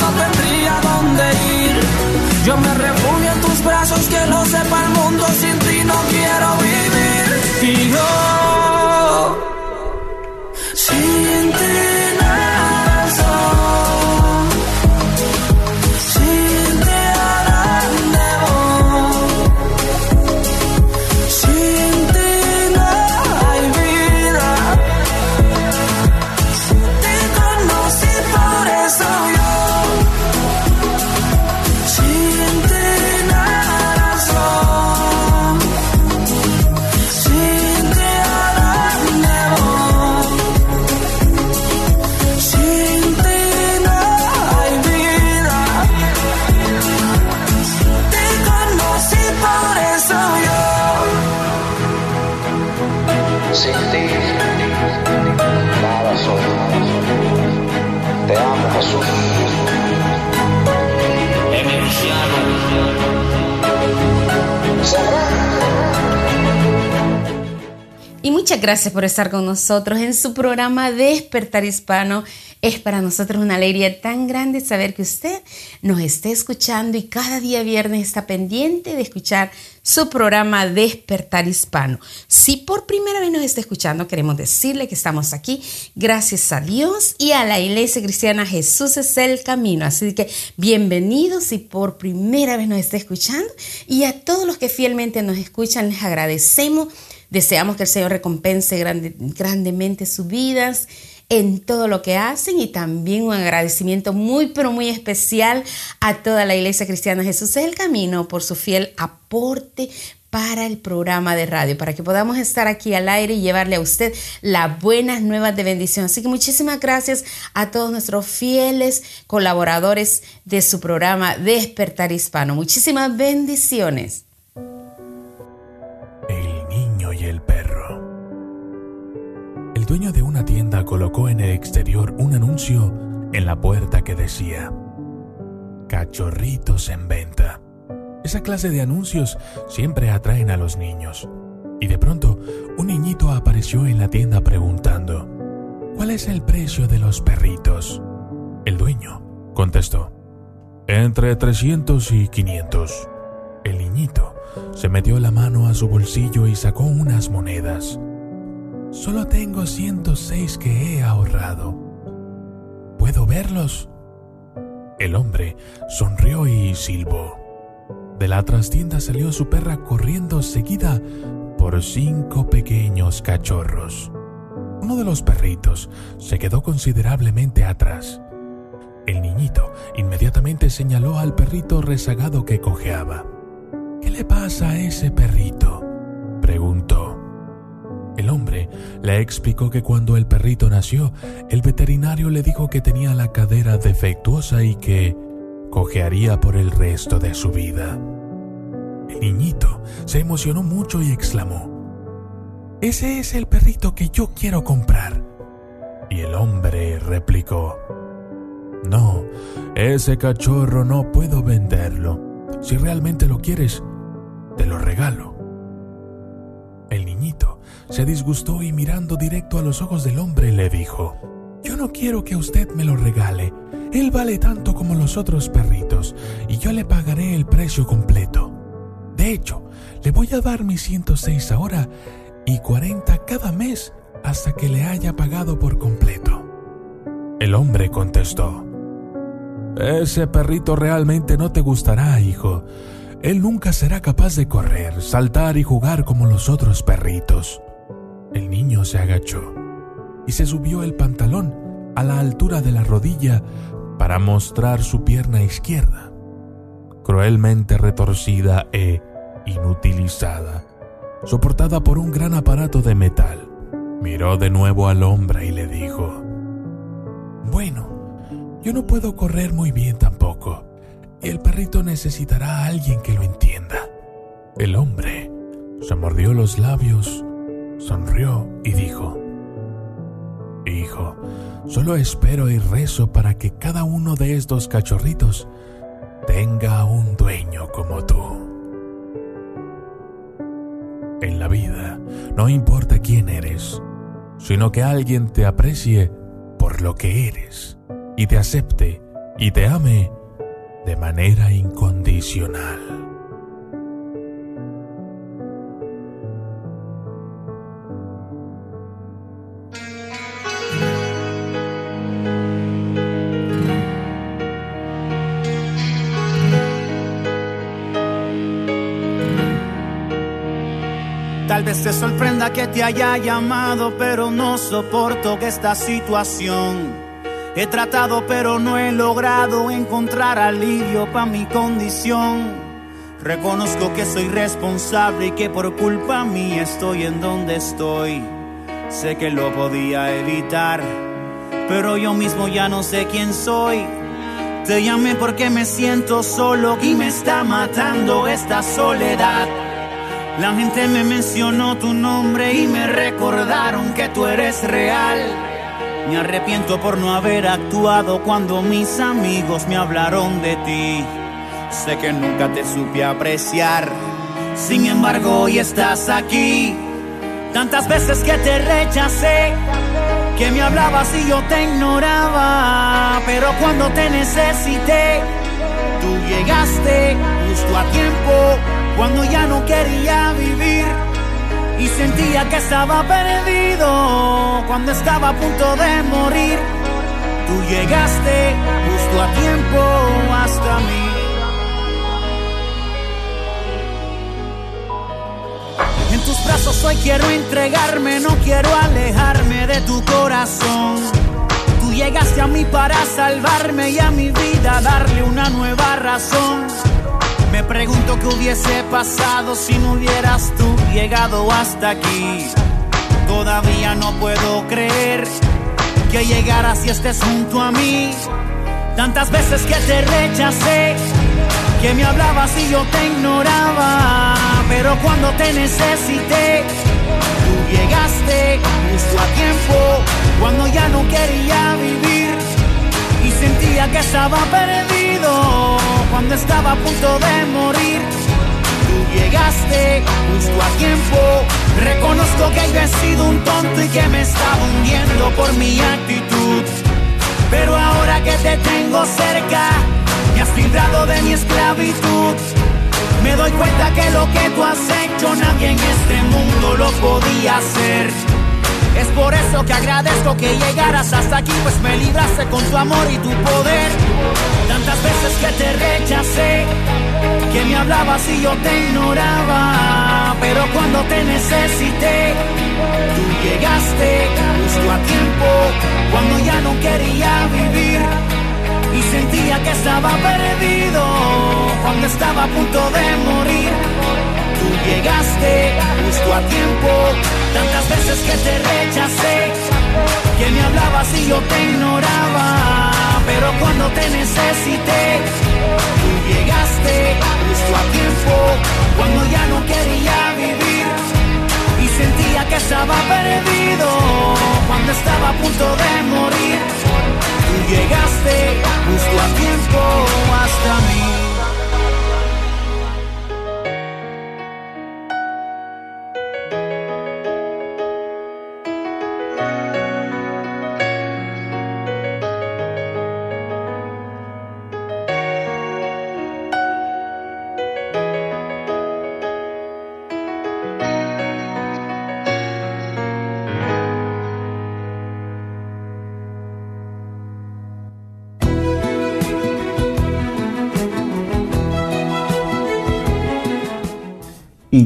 no tendría dónde ir. Yo me refugio en tus brazos, que lo sepa el mundo, sin ti no quiero vivir. Y yo, gracias por estar con nosotros en su programa Despertar Hispano. Es para nosotros una alegría tan grande saber que usted nos esté escuchando y cada día viernes está pendiente de escuchar su programa Despertar Hispano. Si por primera vez nos está escuchando, queremos decirle que estamos aquí gracias a Dios y a la Iglesia Cristiana Jesús es el camino. Así que bienvenidos si por primera vez nos está escuchando y a todos los que fielmente nos escuchan les agradecemos. Deseamos que el Señor recompense grande- grandemente sus vidas en todo lo que hacen y también un agradecimiento muy pero muy especial a toda la Iglesia Cristiana Jesús es el Camino por su fiel aporte para el programa de radio, para que podamos estar aquí al aire y llevarle a usted las buenas nuevas de bendición. Así que muchísimas gracias a todos nuestros fieles colaboradores de su programa Despertar Hispano. Muchísimas bendiciones. Dueño de una tienda colocó en el exterior un anuncio en la puerta que decía, Cachorritos en venta. Esa clase de anuncios siempre atraen a los niños. Y de pronto, un niñito apareció en la tienda preguntando, ¿cuál es el precio de los perritos? El dueño contestó, entre 300 y 500. El niñito se metió la mano a su bolsillo y sacó unas monedas. Solo tengo 106 que he ahorrado. ¿Puedo verlos? El hombre sonrió y silbó. De la trastienda salió su perra corriendo seguida por cinco pequeños cachorros. Uno de los perritos se quedó considerablemente atrás. El niñito inmediatamente señaló al perrito rezagado que cojeaba. ¿Qué le pasa a ese perrito? preguntó. El hombre le explicó que cuando el perrito nació, el veterinario le dijo que tenía la cadera defectuosa y que cojearía por el resto de su vida. El niñito se emocionó mucho y exclamó, Ese es el perrito que yo quiero comprar. Y el hombre replicó, No, ese cachorro no puedo venderlo. Si realmente lo quieres, te lo regalo. El niñito se disgustó y mirando directo a los ojos del hombre le dijo, Yo no quiero que usted me lo regale. Él vale tanto como los otros perritos y yo le pagaré el precio completo. De hecho, le voy a dar mis 106 ahora y 40 cada mes hasta que le haya pagado por completo. El hombre contestó, Ese perrito realmente no te gustará, hijo. Él nunca será capaz de correr, saltar y jugar como los otros perritos. El niño se agachó y se subió el pantalón a la altura de la rodilla para mostrar su pierna izquierda, cruelmente retorcida e inutilizada, soportada por un gran aparato de metal. Miró de nuevo al hombre y le dijo, Bueno, yo no puedo correr muy bien tampoco, y el perrito necesitará a alguien que lo entienda. El hombre se mordió los labios, sonrió y dijo, Hijo, solo espero y rezo para que cada uno de estos cachorritos tenga un dueño como tú. En la vida no importa quién eres, sino que alguien te aprecie por lo que eres y te acepte y te ame de manera incondicional. Vez te sorprenda que te haya llamado, pero no soporto esta situación. He tratado, pero no he logrado encontrar alivio para mi condición. Reconozco que soy responsable y que por culpa mía estoy en donde estoy. Sé que lo podía evitar, pero yo mismo ya no sé quién soy. Te llamé porque me siento solo y me está matando esta soledad. La gente me mencionó tu nombre y me recordaron que tú eres real. Me arrepiento por no haber actuado cuando mis amigos me hablaron de ti. Sé que nunca te supe apreciar. Sin embargo, hoy estás aquí. Tantas veces que te rechacé, que me hablabas y yo te ignoraba. Pero cuando te necesité, tú llegaste justo a tiempo, cuando ya no quería vivir y sentía que estaba perdido cuando estaba a punto de morir. Tú llegaste justo a tiempo hasta mí. En tus brazos hoy quiero entregarme, no quiero alejarme de tu corazón. Tú llegaste a mí para salvarme y a mi vida darle una nueva razón. Me pregunto qué hubiese pasado si no hubieras tú llegado hasta aquí. Todavía no puedo creer que llegaras y estés junto a mí. Tantas veces que te rechacé, que me hablabas y yo te ignoraba. Pero cuando te necesité, tú llegaste justo a tiempo, cuando ya no quería vivir sentía que estaba perdido cuando estaba a punto de morir. Tú llegaste justo a tiempo. Reconozco que yo he sido un tonto y que me estaba hundiendo por mi actitud. Pero ahora que te tengo cerca, me has librado de mi esclavitud. Me doy cuenta que lo que tú has hecho nadie en este mundo lo podía hacer. Es por eso que agradezco que llegaras hasta aquí, pues me libraste con tu amor y tu poder. Tantas veces que te rechacé, que me hablabas y yo te ignoraba. Pero cuando te necesité, tú llegaste justo a tiempo, cuando ya no quería vivir y sentía que estaba perdido, cuando estaba a punto de morir. Llegaste justo a tiempo, tantas veces que te rechacé, que me hablabas y yo te ignoraba. Pero cuando te necesité, tú llegaste justo a tiempo, cuando ya no quería vivir y sentía que estaba perdido, cuando estaba a punto de morir. Tú llegaste justo a tiempo hasta mí.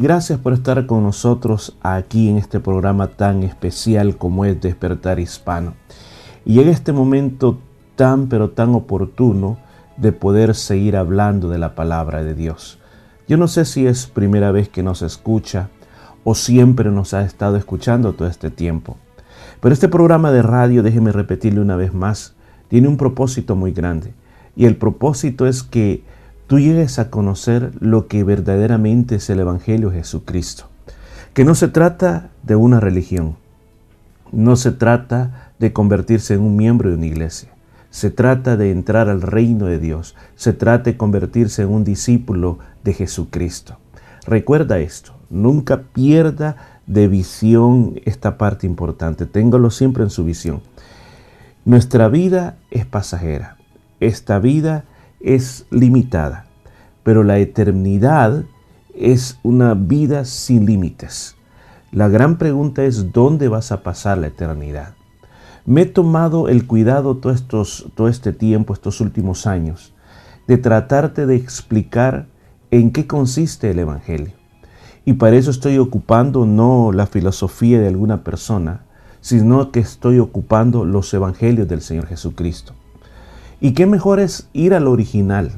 Gracias por estar con nosotros aquí en este programa tan especial como es Despertar Hispano. Y en este momento tan pero tan oportuno de poder seguir hablando de la palabra de Dios. Yo no sé si es primera vez que nos escucha o siempre nos ha estado escuchando todo este tiempo. Pero este programa de radio, déjeme repetirle una vez más, tiene un propósito muy grande. Y el propósito es que tú llegues a conocer lo que verdaderamente es el Evangelio de Jesucristo. Que no se trata de una religión, no se trata de convertirse en un miembro de una iglesia, se trata de entrar al reino de Dios, se trata de convertirse en un discípulo de Jesucristo. Recuerda esto, nunca pierda de visión esta parte importante, téngalo siempre en su visión. Nuestra vida es pasajera, esta vida es limitada, pero la eternidad es una vida sin límites. La gran pregunta es dónde vas a pasar la eternidad. Me he tomado el cuidado todo, estos, todo este tiempo, estos últimos años, de tratarte de explicar en qué consiste el Evangelio. Y para eso estoy ocupando no la filosofía de alguna persona, sino que estoy ocupando los Evangelios del Señor Jesucristo. ¿Y qué mejor es ir al original?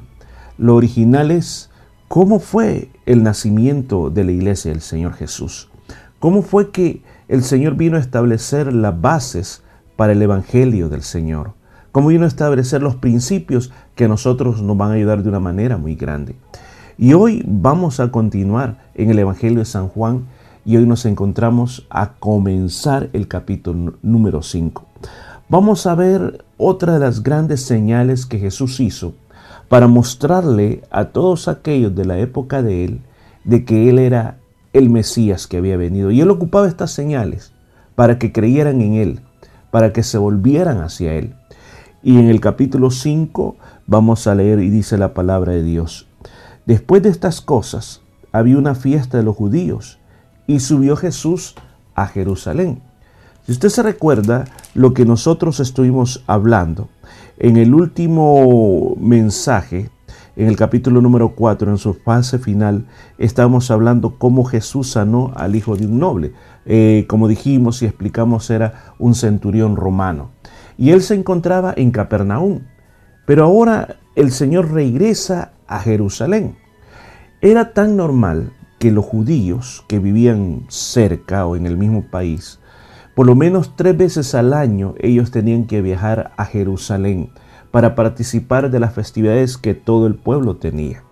Lo original es cómo fue el nacimiento de la iglesia del Señor Jesús. ¿Cómo fue que el Señor vino a establecer las bases para el Evangelio del Señor? ¿Cómo vino a establecer los principios que a nosotros nos van a ayudar de una manera muy grande? Y hoy vamos a continuar en el Evangelio de San Juan y hoy nos encontramos a comenzar el capítulo número 5. vamos a ver otra de las grandes señales que Jesús hizo para mostrarle a todos aquellos de la época de él de que él era el Mesías que había venido. Y él ocupaba estas señales para que creyeran en él, para que se volvieran hacia él. Y en el capítulo 5 vamos a leer y dice la palabra de Dios. Después de estas cosas había una fiesta de los judíos y subió Jesús a Jerusalén. Si usted se recuerda lo que nosotros estuvimos hablando en el último mensaje, en el capítulo número 4, en su fase final, estábamos hablando cómo Jesús sanó al hijo de un noble. Eh, como dijimos y explicamos, era un centurión romano. Y él se encontraba en Capernaum. Pero ahora el Señor regresa a Jerusalén. Era tan normal que los judíos que vivían cerca o en el mismo país, por lo menos tres veces al año ellos tenían que viajar a Jerusalén para participar de las festividades que todo el pueblo tenía.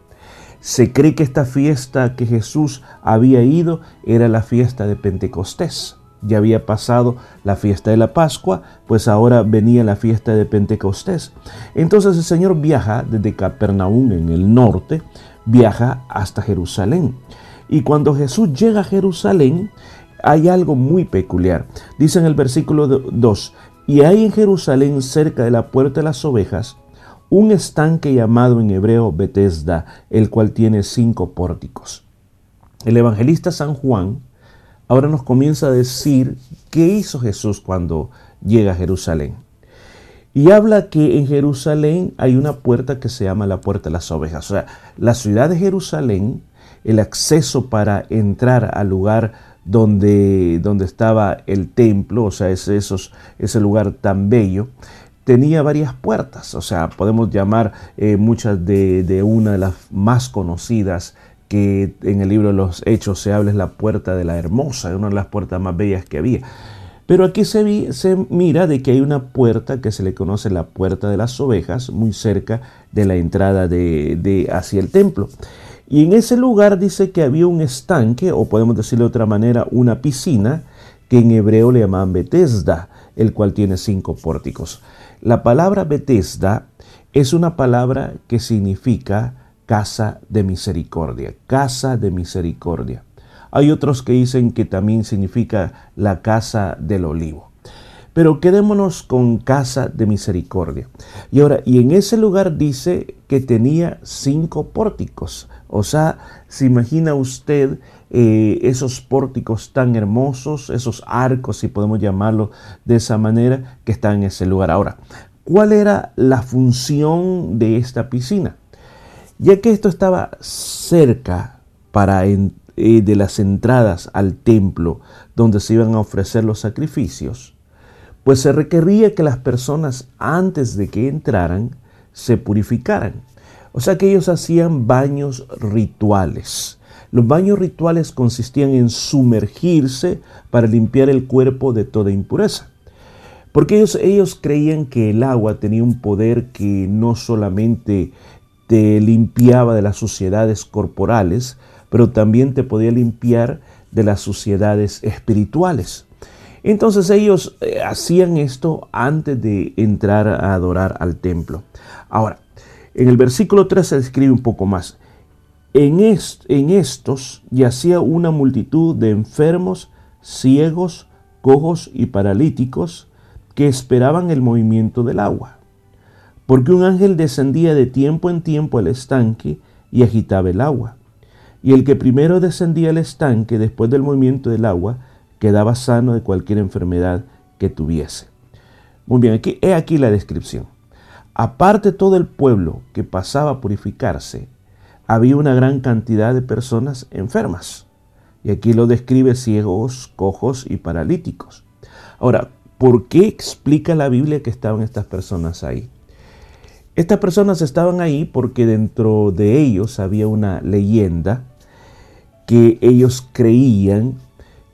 Se cree que esta fiesta que Jesús había ido era la fiesta de Pentecostés. Ya había pasado la fiesta de la Pascua, pues ahora venía la fiesta de Pentecostés. Entonces el Señor viaja desde Capernaum en el norte, viaja hasta Jerusalén. Y cuando Jesús llega a Jerusalén, hay algo muy peculiar. Dice en el versículo 2, y hay en Jerusalén, cerca de la puerta de las ovejas, un estanque llamado en hebreo Betesda, el cual tiene cinco pórticos. El evangelista San Juan ahora nos comienza a decir qué hizo Jesús cuando llega a Jerusalén. Y habla que en Jerusalén hay una puerta que se llama la puerta de las ovejas. O sea, la ciudad de Jerusalén, el acceso para entrar al lugar donde, donde estaba el templo, o sea, ese, esos, ese lugar tan bello, tenía varias puertas, o sea, podemos llamar eh, muchas de, de, una de las más conocidas que en el libro de los Hechos se habla es la puerta de la hermosa, una de las puertas más bellas que había. Pero aquí se, se mira de que hay una puerta que se le conoce la puerta de las ovejas, muy cerca de la entrada de, de hacia el templo. Y en ese lugar dice que había un estanque, o podemos decirlo de otra manera, una piscina, que en hebreo le llaman Betesda, el cual tiene cinco pórticos. La palabra Betesda es una palabra que significa casa de misericordia, casa de misericordia. Hay otros que dicen que también significa la casa del olivo. Pero quedémonos con casa de misericordia. Y ahora, y en ese lugar dice que tenía cinco pórticos. O sea, se imagina usted eh, esos pórticos tan hermosos, esos arcos, si podemos llamarlo de esa manera, que están en ese lugar. Ahora, ¿cuál era la función de esta piscina? Ya que esto estaba cerca para eh, de las entradas al templo donde se iban a ofrecer los sacrificios, pues se requería que las personas antes de que entraran se purificaran. O sea que ellos hacían baños rituales. Los baños rituales consistían en sumergirse para limpiar el cuerpo de toda impureza. Porque ellos, ellos creían que el agua tenía un poder que no solamente te limpiaba de las suciedades corporales, pero también te podía limpiar de las suciedades espirituales. Entonces ellos eh, hacían esto antes de entrar a adorar al templo. Ahora, en el versículo 3 se describe un poco más. En, en estos yacía una multitud de enfermos, ciegos, cojos y paralíticos que esperaban el movimiento del agua. Porque un ángel descendía de tiempo en tiempo al estanque y agitaba el agua. Y el que primero descendía al estanque después del movimiento del agua quedaba sano de cualquier enfermedad que tuviese. Muy bien, aquí, he aquí la descripción. Aparte todo el pueblo que pasaba a purificarse, había una gran cantidad de personas enfermas. Y aquí lo describe ciegos, cojos y paralíticos. Ahora, ¿por qué explica la Biblia que estaban estas personas ahí? Estas personas estaban ahí porque dentro de ellos había una leyenda que ellos creían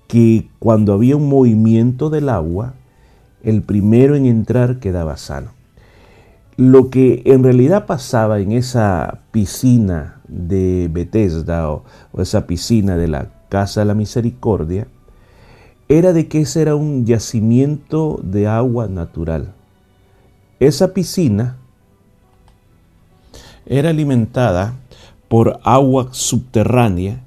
que cuando había un movimiento del agua, el primero en entrar quedaba sano. Lo que en realidad pasaba en esa piscina de Bethesda o, esa piscina de la Casa de la Misericordia era de que ese era un yacimiento de agua natural. esa piscina era alimentada por agua subterránea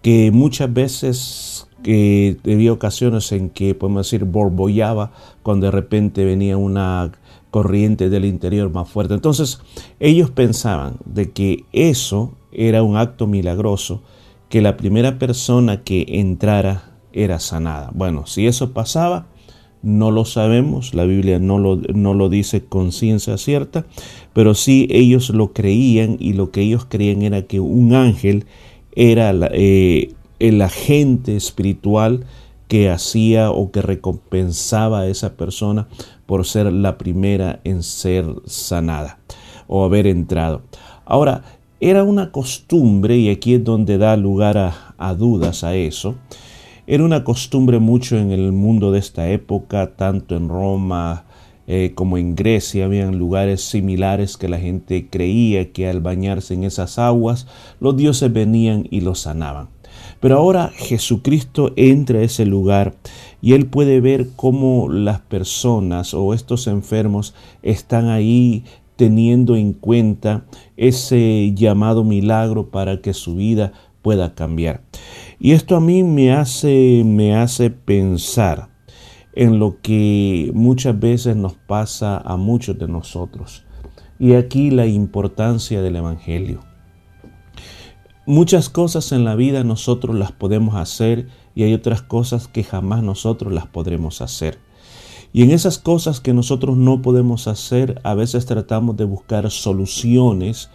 que muchas veces que había ocasiones en que podemos decir borbollaba cuando de repente venía una corriente del interior más fuerte. Entonces ellos pensaban de que eso era un acto milagroso, que la primera persona que entrara era sanada. Bueno, si eso pasaba, no lo sabemos, la Biblia no lo, no lo dice con ciencia cierta, pero sí ellos lo creían y lo que ellos creían era que un ángel era eh, el agente espiritual que hacía o que recompensaba a esa persona por ser la primera en ser sanada o haber entrado. Ahora, era una costumbre, y aquí es donde da lugar a, dudas a eso, era una costumbre mucho en el mundo de esta época, tanto en Roma eh, como en Grecia, habían lugares similares que la gente creía que al bañarse en esas aguas, los dioses venían y los sanaban. Pero ahora Jesucristo entra a ese lugar y él puede ver cómo las personas o estos enfermos están ahí teniendo en cuenta ese llamado milagro para que su vida pueda cambiar. Y esto a mí me hace, me hace pensar en lo que muchas veces nos pasa a muchos de nosotros. Y aquí la importancia del Evangelio. Muchas cosas en la vida nosotros las podemos hacer y hay otras cosas que jamás nosotros las podremos hacer. Y en esas cosas que nosotros no podemos hacer, a veces tratamos de buscar soluciones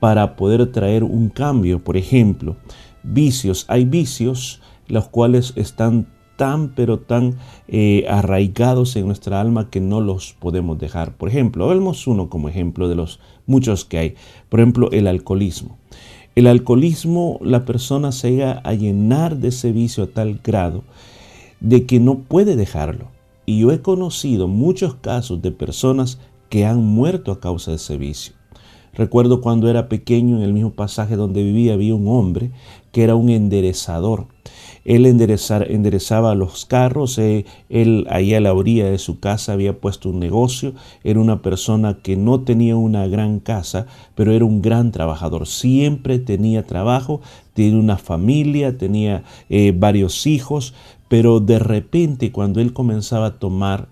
para poder traer un cambio. Por ejemplo, vicios. Hay vicios los cuales están tan pero tan eh, arraigados en nuestra alma que no los podemos dejar. Por ejemplo, vemos uno como ejemplo de los muchos que hay. Por ejemplo, el alcoholismo. El alcoholismo, la persona se llega a llenar de ese vicio a tal grado de que no puede dejarlo. Y yo he conocido muchos casos de personas que han muerto a causa de ese vicio. Recuerdo cuando era pequeño, en el mismo pasaje donde vivía, había un hombre que era un enderezador. Él enderezaba los carros, eh, él ahí a la orilla de su casa había puesto un negocio, era una persona que no tenía una gran casa, pero era un gran trabajador, siempre tenía trabajo, tenía una familia, tenía eh, varios hijos, pero de repente cuando él comenzaba a tomar,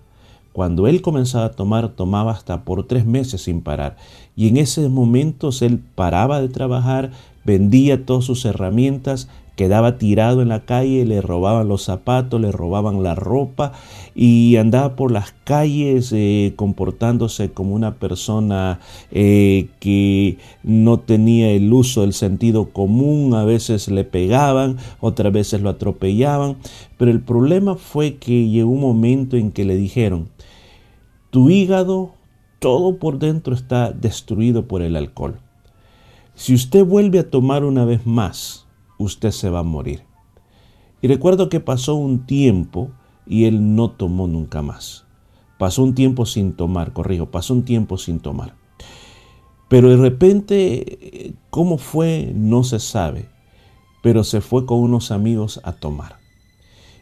cuando él comenzaba a tomar, tomaba hasta por tres meses sin parar. Y en esos momentos él paraba de trabajar, vendía todas sus herramientas, quedaba tirado en la calle, le robaban los zapatos, le robaban la ropa y andaba por las calles eh, comportándose como una persona eh, que no tenía el uso del sentido común, a veces le pegaban, otras veces lo atropellaban, pero el problema fue que llegó un momento en que le dijeron, tu hígado, todo por dentro está destruido por el alcohol. Si usted vuelve a tomar una vez más, usted se va a morir. Y recuerdo que pasó un tiempo y él no tomó nunca más. Pasó un tiempo sin tomar, corrijo, pasó un tiempo sin tomar. Pero de repente, ¿cómo fue? No se sabe. Pero se fue con unos amigos a tomar.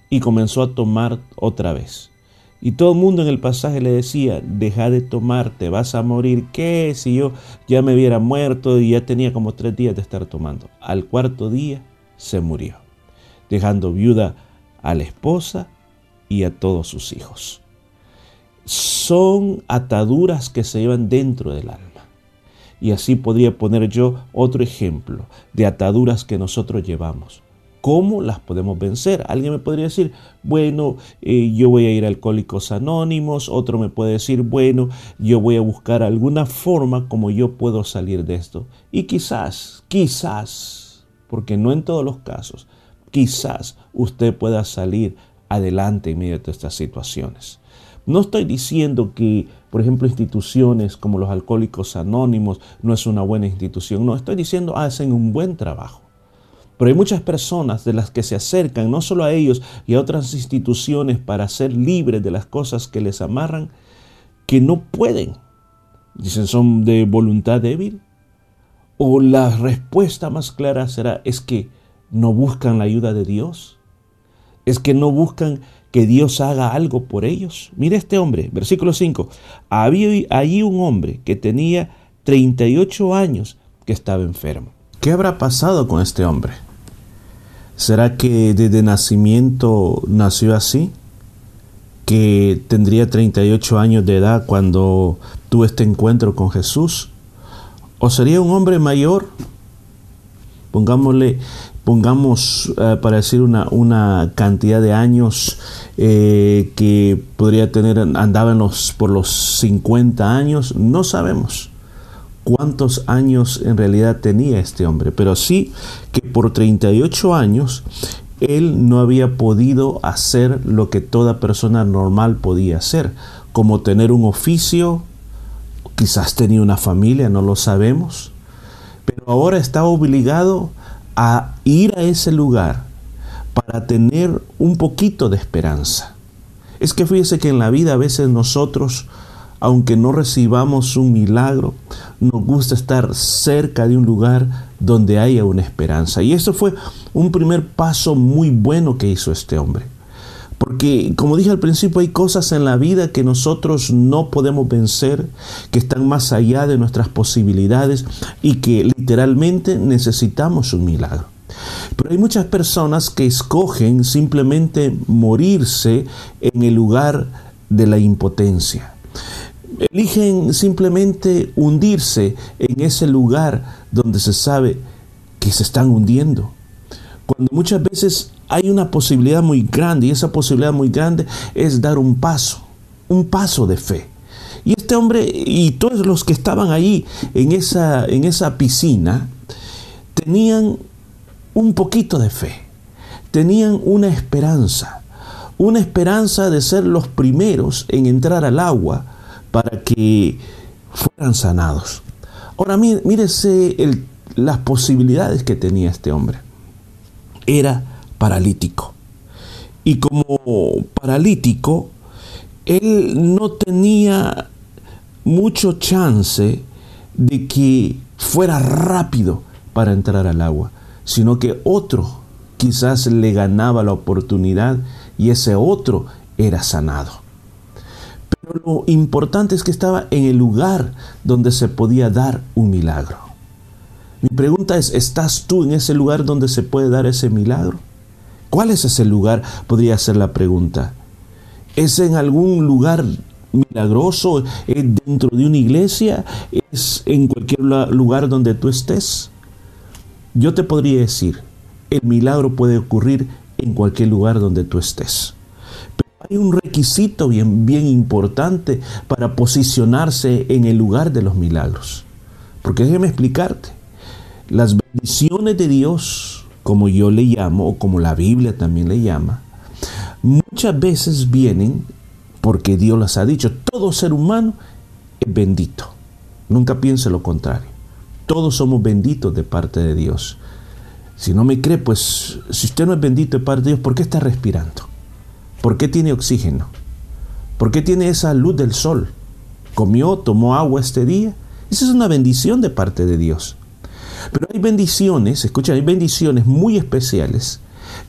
Y comenzó a tomar otra vez. Y todo el mundo en el pasaje le decía, deja de tomar, te vas a morir. ¿Qué? Si yo ya me hubiera muerto y ya tenía como tres días de estar tomando. Al cuarto día se murió, dejando viuda a la esposa y a todos sus hijos. Son ataduras que se llevan dentro del alma. Y así podría poner yo otro ejemplo de ataduras que nosotros llevamos. ¿Cómo las podemos vencer? Alguien me podría decir, bueno, eh, yo voy a ir a Alcohólicos Anónimos, otro me puede decir, bueno, yo voy a buscar alguna forma como yo puedo salir de esto. Y quizás, quizás, porque no en todos los casos, quizás usted pueda salir adelante en medio de estas situaciones. No estoy diciendo que, por ejemplo, instituciones como los Alcohólicos Anónimos no es una buena institución, no, estoy diciendo hacen un buen trabajo. Pero hay muchas personas de las que se acercan no solo a ellos y a otras instituciones para ser libres de las cosas que les amarran, que no pueden. Dicen, son de voluntad débil. O la respuesta más clara será, es que no buscan la ayuda de Dios. Es que no buscan que Dios haga algo por ellos? Mire este hombre, versículo 5. Había allí un hombre que tenía 38 años que estaba enfermo. ¿Qué habrá pasado con este hombre? ¿Será que desde nacimiento nació así? ¿Que tendría 38 años de edad cuando tuvo este encuentro con Jesús? ¿O sería un hombre mayor? Pongámosle, pongamos eh, para decir una, una, cantidad de años eh, que podría tener, andaba los, por los 50 años, no sabemos cuántos años en realidad tenía este hombre, pero sí que por 38 años él no había podido hacer lo que toda persona normal podía hacer, como tener un oficio, quizás tenía una familia, no lo sabemos, pero ahora está obligado a ir a ese lugar para tener un poquito de esperanza. Es que fíjese que en la vida a veces nosotros aunque no recibamos un milagro, nos gusta estar cerca de un lugar donde haya una esperanza. Y eso fue un primer paso muy bueno que hizo este hombre. Porque, como dije al principio, hay cosas en la vida que nosotros no podemos vencer, que están más allá de nuestras posibilidades y que literalmente necesitamos un milagro. Pero hay muchas personas que escogen simplemente morirse en el lugar de la impotencia eligen simplemente hundirse en ese lugar donde se sabe que se están hundiendo. Cuando muchas veces hay una posibilidad muy grande y esa posibilidad muy grande es dar un paso, un paso de fe. Y este hombre y todos los que estaban ahí en esa, en esa piscina tenían un poquito de fe, tenían una esperanza, una esperanza de ser los primeros en entrar al agua para que fueran sanados. Ahora mírese las posibilidades que tenía este hombre. Era paralítico. Y como paralítico, él no tenía mucho chance de que fuera rápido para entrar al agua, sino que otro quizás le ganaba la oportunidad y ese otro era sanado. Pero lo importante es que estaba en el lugar donde se podía dar un milagro. Mi pregunta es, ¿estás tú en ese lugar donde se puede dar ese milagro? ¿Cuál es ese lugar? Podría ser la pregunta. ¿Es en algún lugar milagroso? ¿Es dentro de una iglesia? ¿Es en cualquier lugar donde tú estés? Yo te podría decir, el milagro puede ocurrir en cualquier lugar donde tú estés hay un requisito bien, bien importante para posicionarse en el lugar de los milagros. Porque déjeme explicarte, las bendiciones de Dios, como yo le llamo, o como la Biblia también le llama, muchas veces vienen porque Dios las ha dicho. Todo ser humano es bendito. Nunca piense lo contrario. Todos somos benditos de parte de Dios. Si no me cree, pues si usted no es bendito de parte de Dios, ¿por qué está respirando? ¿Por qué tiene oxígeno? ¿Por qué tiene esa luz del sol? ¿Comió, tomó agua este día? Esa es una bendición de parte de Dios. Pero hay bendiciones, escuchen, hay bendiciones muy especiales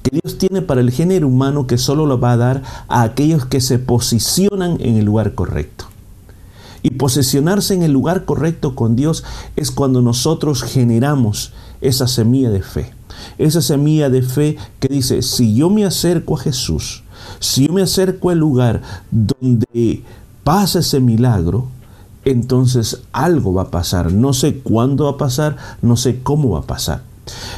que Dios tiene para el género humano que solo lo va a dar a aquellos que se posicionan en el lugar correcto. Y posicionarse en el lugar correcto con Dios es cuando nosotros generamos esa semilla de fe. Esa semilla de fe que dice, si yo me acerco a Jesús, si yo me acerco al lugar donde pasa ese milagro, entonces algo va a pasar. No sé cuándo va a pasar, no sé cómo va a pasar.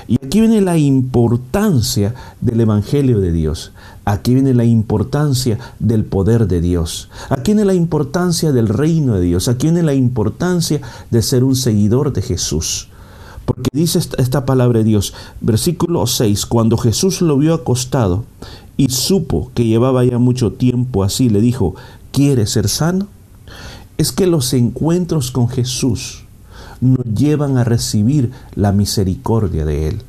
Y aquí viene la importancia del Evangelio de Dios. Aquí viene la importancia del poder de Dios. Aquí viene la importancia del reino de Dios. Aquí viene la importancia de ser un seguidor de Jesús. Porque dice esta, palabra de Dios, versículo 6, cuando Jesús lo vio acostado y supo que llevaba ya mucho tiempo así, le dijo, ¿quieres ser sano? Es que los encuentros con Jesús nos llevan a recibir la misericordia de Él.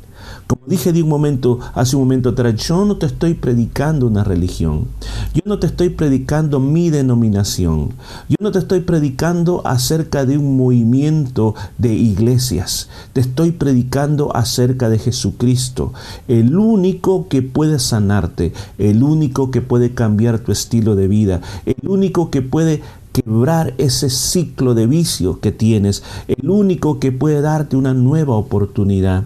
Como dije de un momento, hace un momento atrás, yo no te estoy predicando una religión. Yo no te estoy predicando mi denominación. Yo no te estoy predicando acerca de un movimiento de iglesias. Te estoy predicando acerca de Jesucristo, el único que puede sanarte, el único que puede cambiar tu estilo de vida, el único que puede quebrar ese ciclo de vicio que tienes, el único que puede darte una nueva oportunidad.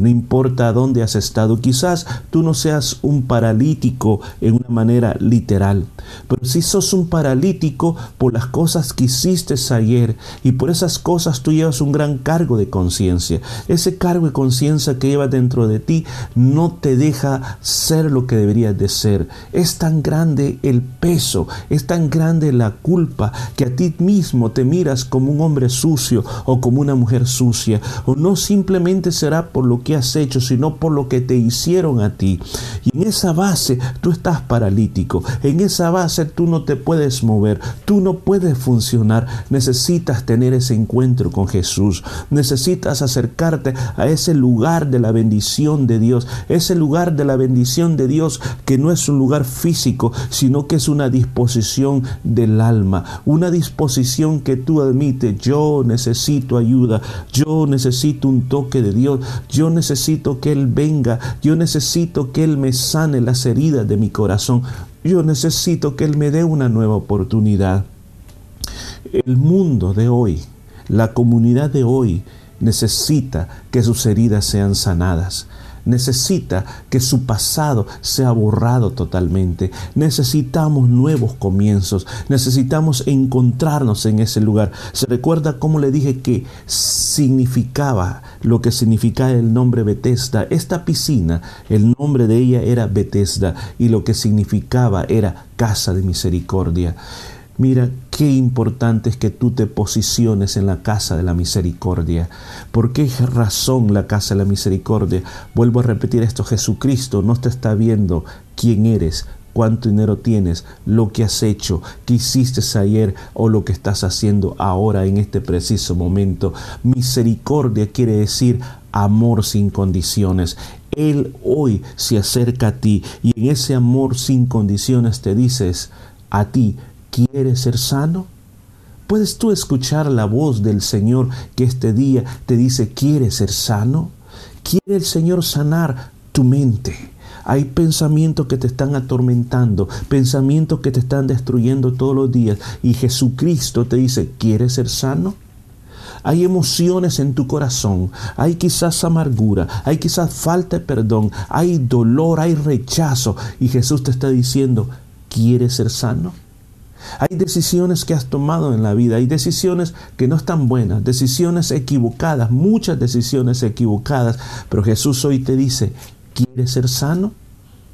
No importa dónde has estado, quizás tú no seas un paralítico en una manera literal, pero si sos un paralítico por las cosas que hiciste ayer y por esas cosas tú llevas un gran cargo de conciencia. Ese cargo de conciencia que llevas dentro de ti no te deja ser lo que deberías de ser. Es tan grande el peso, es tan grande la culpa que a ti mismo te miras como un hombre sucio o como una mujer sucia o no simplemente será por lo que has hecho, sino por lo que te hicieron a ti. Y en esa base tú estás paralítico, en esa base tú no te puedes mover, tú no puedes funcionar. Necesitas tener ese encuentro con Jesús, necesitas acercarte a ese lugar de la bendición de Dios, ese lugar de la bendición de Dios que no es un lugar físico, sino que es una disposición del alma, una disposición que tú admites, yo necesito ayuda, yo necesito un toque de Dios, yo necesito que Él venga, yo necesito que Él me sane las heridas de mi corazón, yo necesito que Él me dé una nueva oportunidad. El mundo de hoy, la comunidad de hoy, necesita que sus heridas sean sanadas necesita que su pasado sea borrado totalmente. Necesitamos nuevos comienzos, necesitamos encontrarnos en ese lugar. ¿Se recuerda cómo le dije que significaba lo que significaba el nombre Bethesda? Esta piscina, el nombre de ella era Bethesda y lo que significaba era casa de misericordia. Mira qué importante es que tú te posiciones en la casa de la misericordia. ¿Por qué razón la casa de la misericordia? Vuelvo a repetir esto, Jesucristo no te está viendo quién eres, cuánto dinero tienes, lo que has hecho, qué hiciste ayer o lo que estás haciendo ahora en este preciso momento. Misericordia quiere decir amor sin condiciones. Él hoy se acerca a ti y en ese amor sin condiciones te dices a ti, ¿Quieres ser sano? ¿Puedes tú escuchar la voz del Señor que este día te dice, ¿quieres ser sano? ¿Quiere el Señor sanar tu mente? Hay pensamientos que te están atormentando, pensamientos que te están destruyendo todos los días. Y Jesucristo te dice, ¿quieres ser sano? Hay emociones en tu corazón, hay quizás amargura, hay quizás falta de perdón, hay dolor, hay rechazo. Y Jesús te está diciendo, ¿quieres ser sano? Hay decisiones que has tomado en la vida, hay decisiones que no están buenas, decisiones equivocadas, muchas decisiones equivocadas, pero Jesús hoy te dice, ¿quieres ser sano?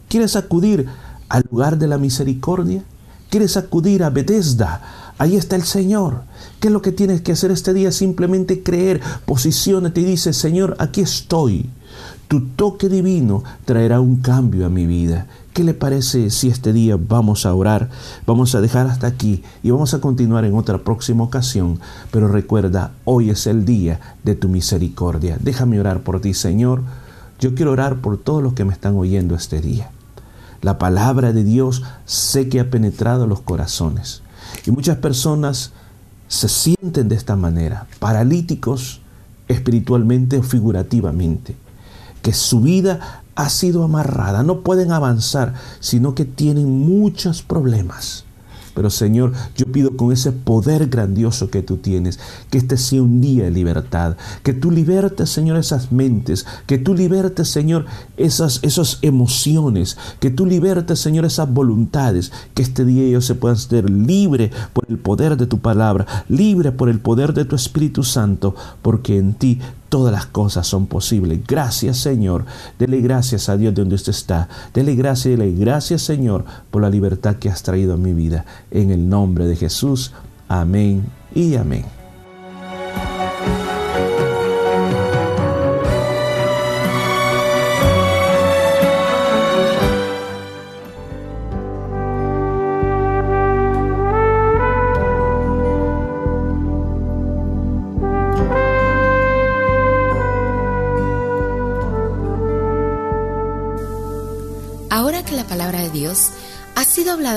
¿Quieres acudir al lugar de la misericordia? ¿Quieres acudir a Bethesda? Ahí está el Señor. ¿Qué es lo que tienes que hacer este día? Simplemente creer, posiciónate y dice, Señor, aquí estoy. Tu toque divino traerá un cambio a mi vida. ¿Qué le parece si este día vamos a orar? Vamos a dejar hasta aquí y vamos a continuar en otra próxima ocasión. Pero recuerda, hoy es el día de tu misericordia. Déjame orar por ti, Señor. Yo quiero orar por todos los que me están oyendo este día. La palabra de Dios sé que ha penetrado los corazones. Y muchas personas se sienten de esta manera, paralíticos espiritualmente o figurativamente, que su vida ha sido amarrada, no pueden avanzar, sino que tienen muchos problemas. Pero Señor, yo pido con ese poder grandioso que tú tienes, que este sea un día de libertad, que tú libertes, Señor, esas mentes, que tú libertes, Señor, esas, esas emociones, que tú libertes, Señor, esas voluntades, que este día ellos se puedan ser libre por el poder de tu palabra, libre por el poder de tu Espíritu Santo, porque en ti todas las cosas son posibles. Gracias Señor. Dele gracias a Dios de donde usted está. Dele gracias, dele gracias Señor por la libertad que has traído a mi vida. En el nombre de Jesús. Amén y amén.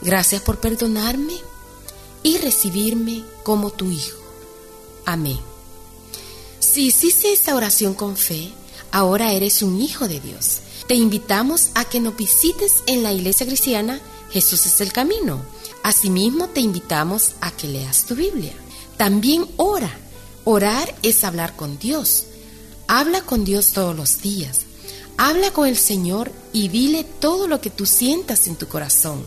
Gracias por perdonarme y recibirme como tu Hijo. Amén. Si hiciste esta oración con fe, ahora eres un hijo de Dios. Te invitamos a que nos visites en la iglesia cristiana Jesús es el camino. Asimismo, te invitamos a que leas tu Biblia. También ora. Orar es hablar con Dios. Habla con Dios todos los días. Habla con el Señor y dile todo lo que tú sientas en tu corazón.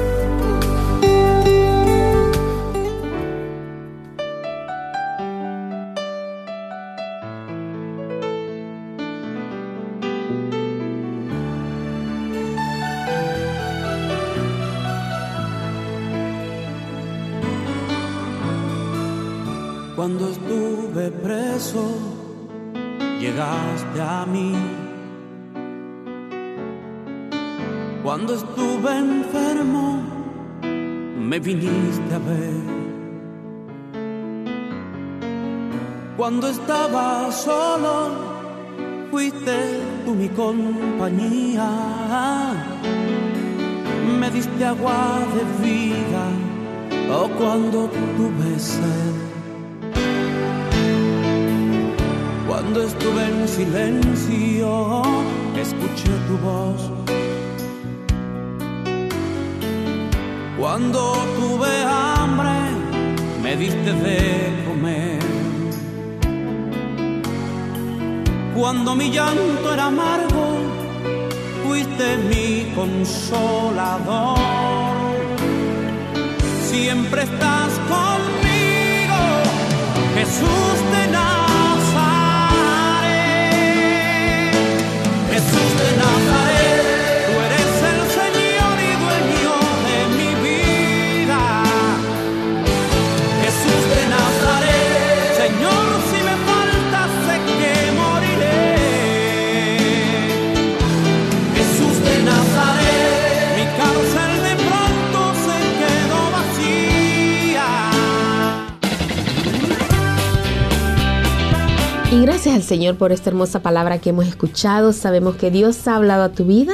Llegaste. Cuando estuve enfermo, me viniste a ver. Cuando estaba solo, fuiste tú mi compañía. Me diste agua de vida, o cuando tuve sed. Cuando estuve en silencio, escuché tu voz. Cuando tuve hambre, me diste de comer. Cuando mi llanto era amargo, fuiste mi consolador. Siempre estás conmigo, Jesús de Nazaret. Jesús de Nazaret, Y gracias al Señor por esta hermosa palabra que hemos escuchado. Sabemos que Dios ha hablado a tu vida.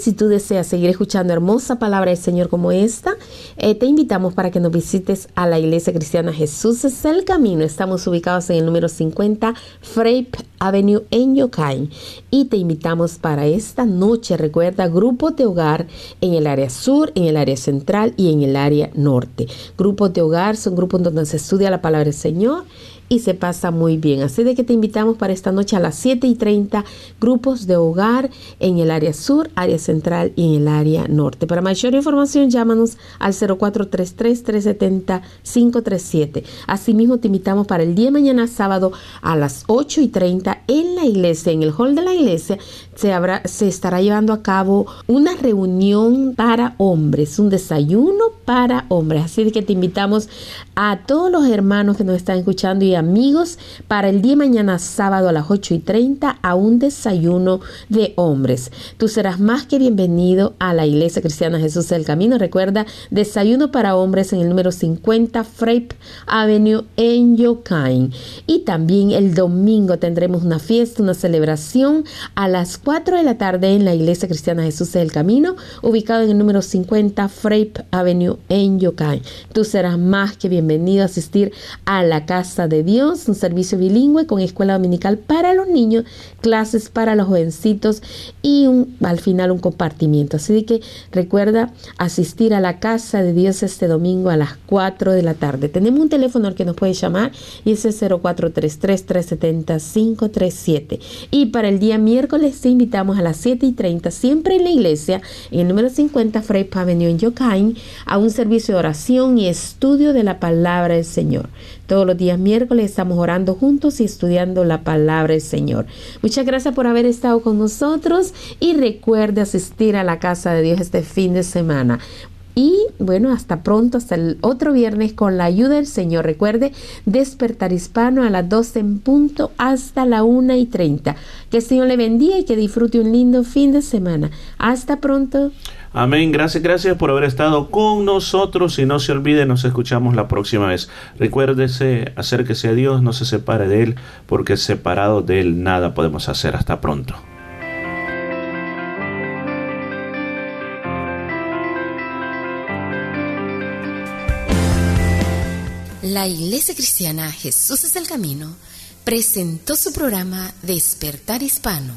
Si tú deseas seguir escuchando hermosa palabra del Señor como esta, eh, te invitamos para que nos visites a la Iglesia Cristiana Jesús es el Camino. Estamos ubicados en el número 50 Frape Avenue en Yokai. Y te invitamos para esta noche, recuerda, grupos de hogar en el área sur, en el área central y en el área norte. Grupos de hogar son grupos donde se estudia la palabra del Señor y se pasa muy bien. Así de que te invitamos para esta noche a las 7 y 30 grupos de hogar en el área sur, área central y en el área norte. Para mayor información llámanos al 0433-370-537. Asimismo te invitamos para el día de mañana sábado a las 8 y 30 en la iglesia, en el hall de la iglesia, se, habrá, se estará llevando a cabo una reunión para hombres, un desayuno para hombres. Así que te invitamos a todos los hermanos que nos están escuchando y amigos para el día de mañana sábado a las 8 y 30 a un desayuno de hombres. Tú serás más que bienvenido a la Iglesia Cristiana Jesús del Camino. Recuerda, desayuno para hombres en el número 50 Frape Avenue en Yokain. Y también el domingo tendremos una fiesta, una celebración a las 4 de la tarde en la Iglesia Cristiana Jesús del Camino, ubicado en el número 50 Frape Avenue en Yokain. Tú serás más que bienvenido a asistir a la casa de Dios un servicio bilingüe con escuela dominical para los niños, clases para los jovencitos y al final un Así que recuerda asistir a la casa de Dios este domingo a las 4 de la tarde. Tenemos un teléfono al que nos puede llamar y ese es 0433-370-537. Y para el día miércoles te invitamos a las 7 y 30, siempre en la iglesia, en el número 50 Frey Avenue en Yokain, a un servicio de oración y estudio de la palabra del Señor. Todos los días miércoles estamos orando juntos y estudiando la palabra del Señor. Muchas gracias por haber estado con nosotros y recuerde asistir a la casa de Dios este fin de semana. Y bueno, hasta pronto, hasta el otro viernes con la ayuda del Señor. Recuerde, despertar hispano a las 12 en punto hasta la 1 y 30. Que el Señor le bendiga y que disfrute un lindo fin de semana. Hasta pronto. Amén. Gracias, gracias por haber estado con nosotros. Y no se olvide, nos escuchamos la próxima vez. Recuérdese, acérquese a Dios, no se separe de Él, porque separado de Él nada podemos hacer. Hasta pronto. La Iglesia Cristiana Jesús es el Camino presentó su programa Despertar Hispano.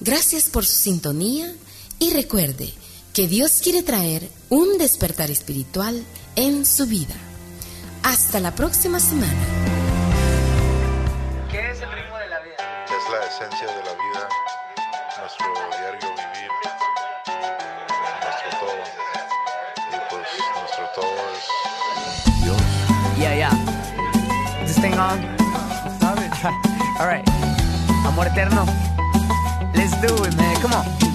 Gracias por su sintonía y recuerde que Dios quiere traer un despertar espiritual en su vida. Hasta la próxima semana. ¿Qué es el ritmo de la vida? Es la esencia de la vida, nuestro diario vivir, nuestro todo. Y pues nuestro todo es Dios. Yeah, yeah. Is this thing on? All right. Amor eterno. Let's do it, man. Come on.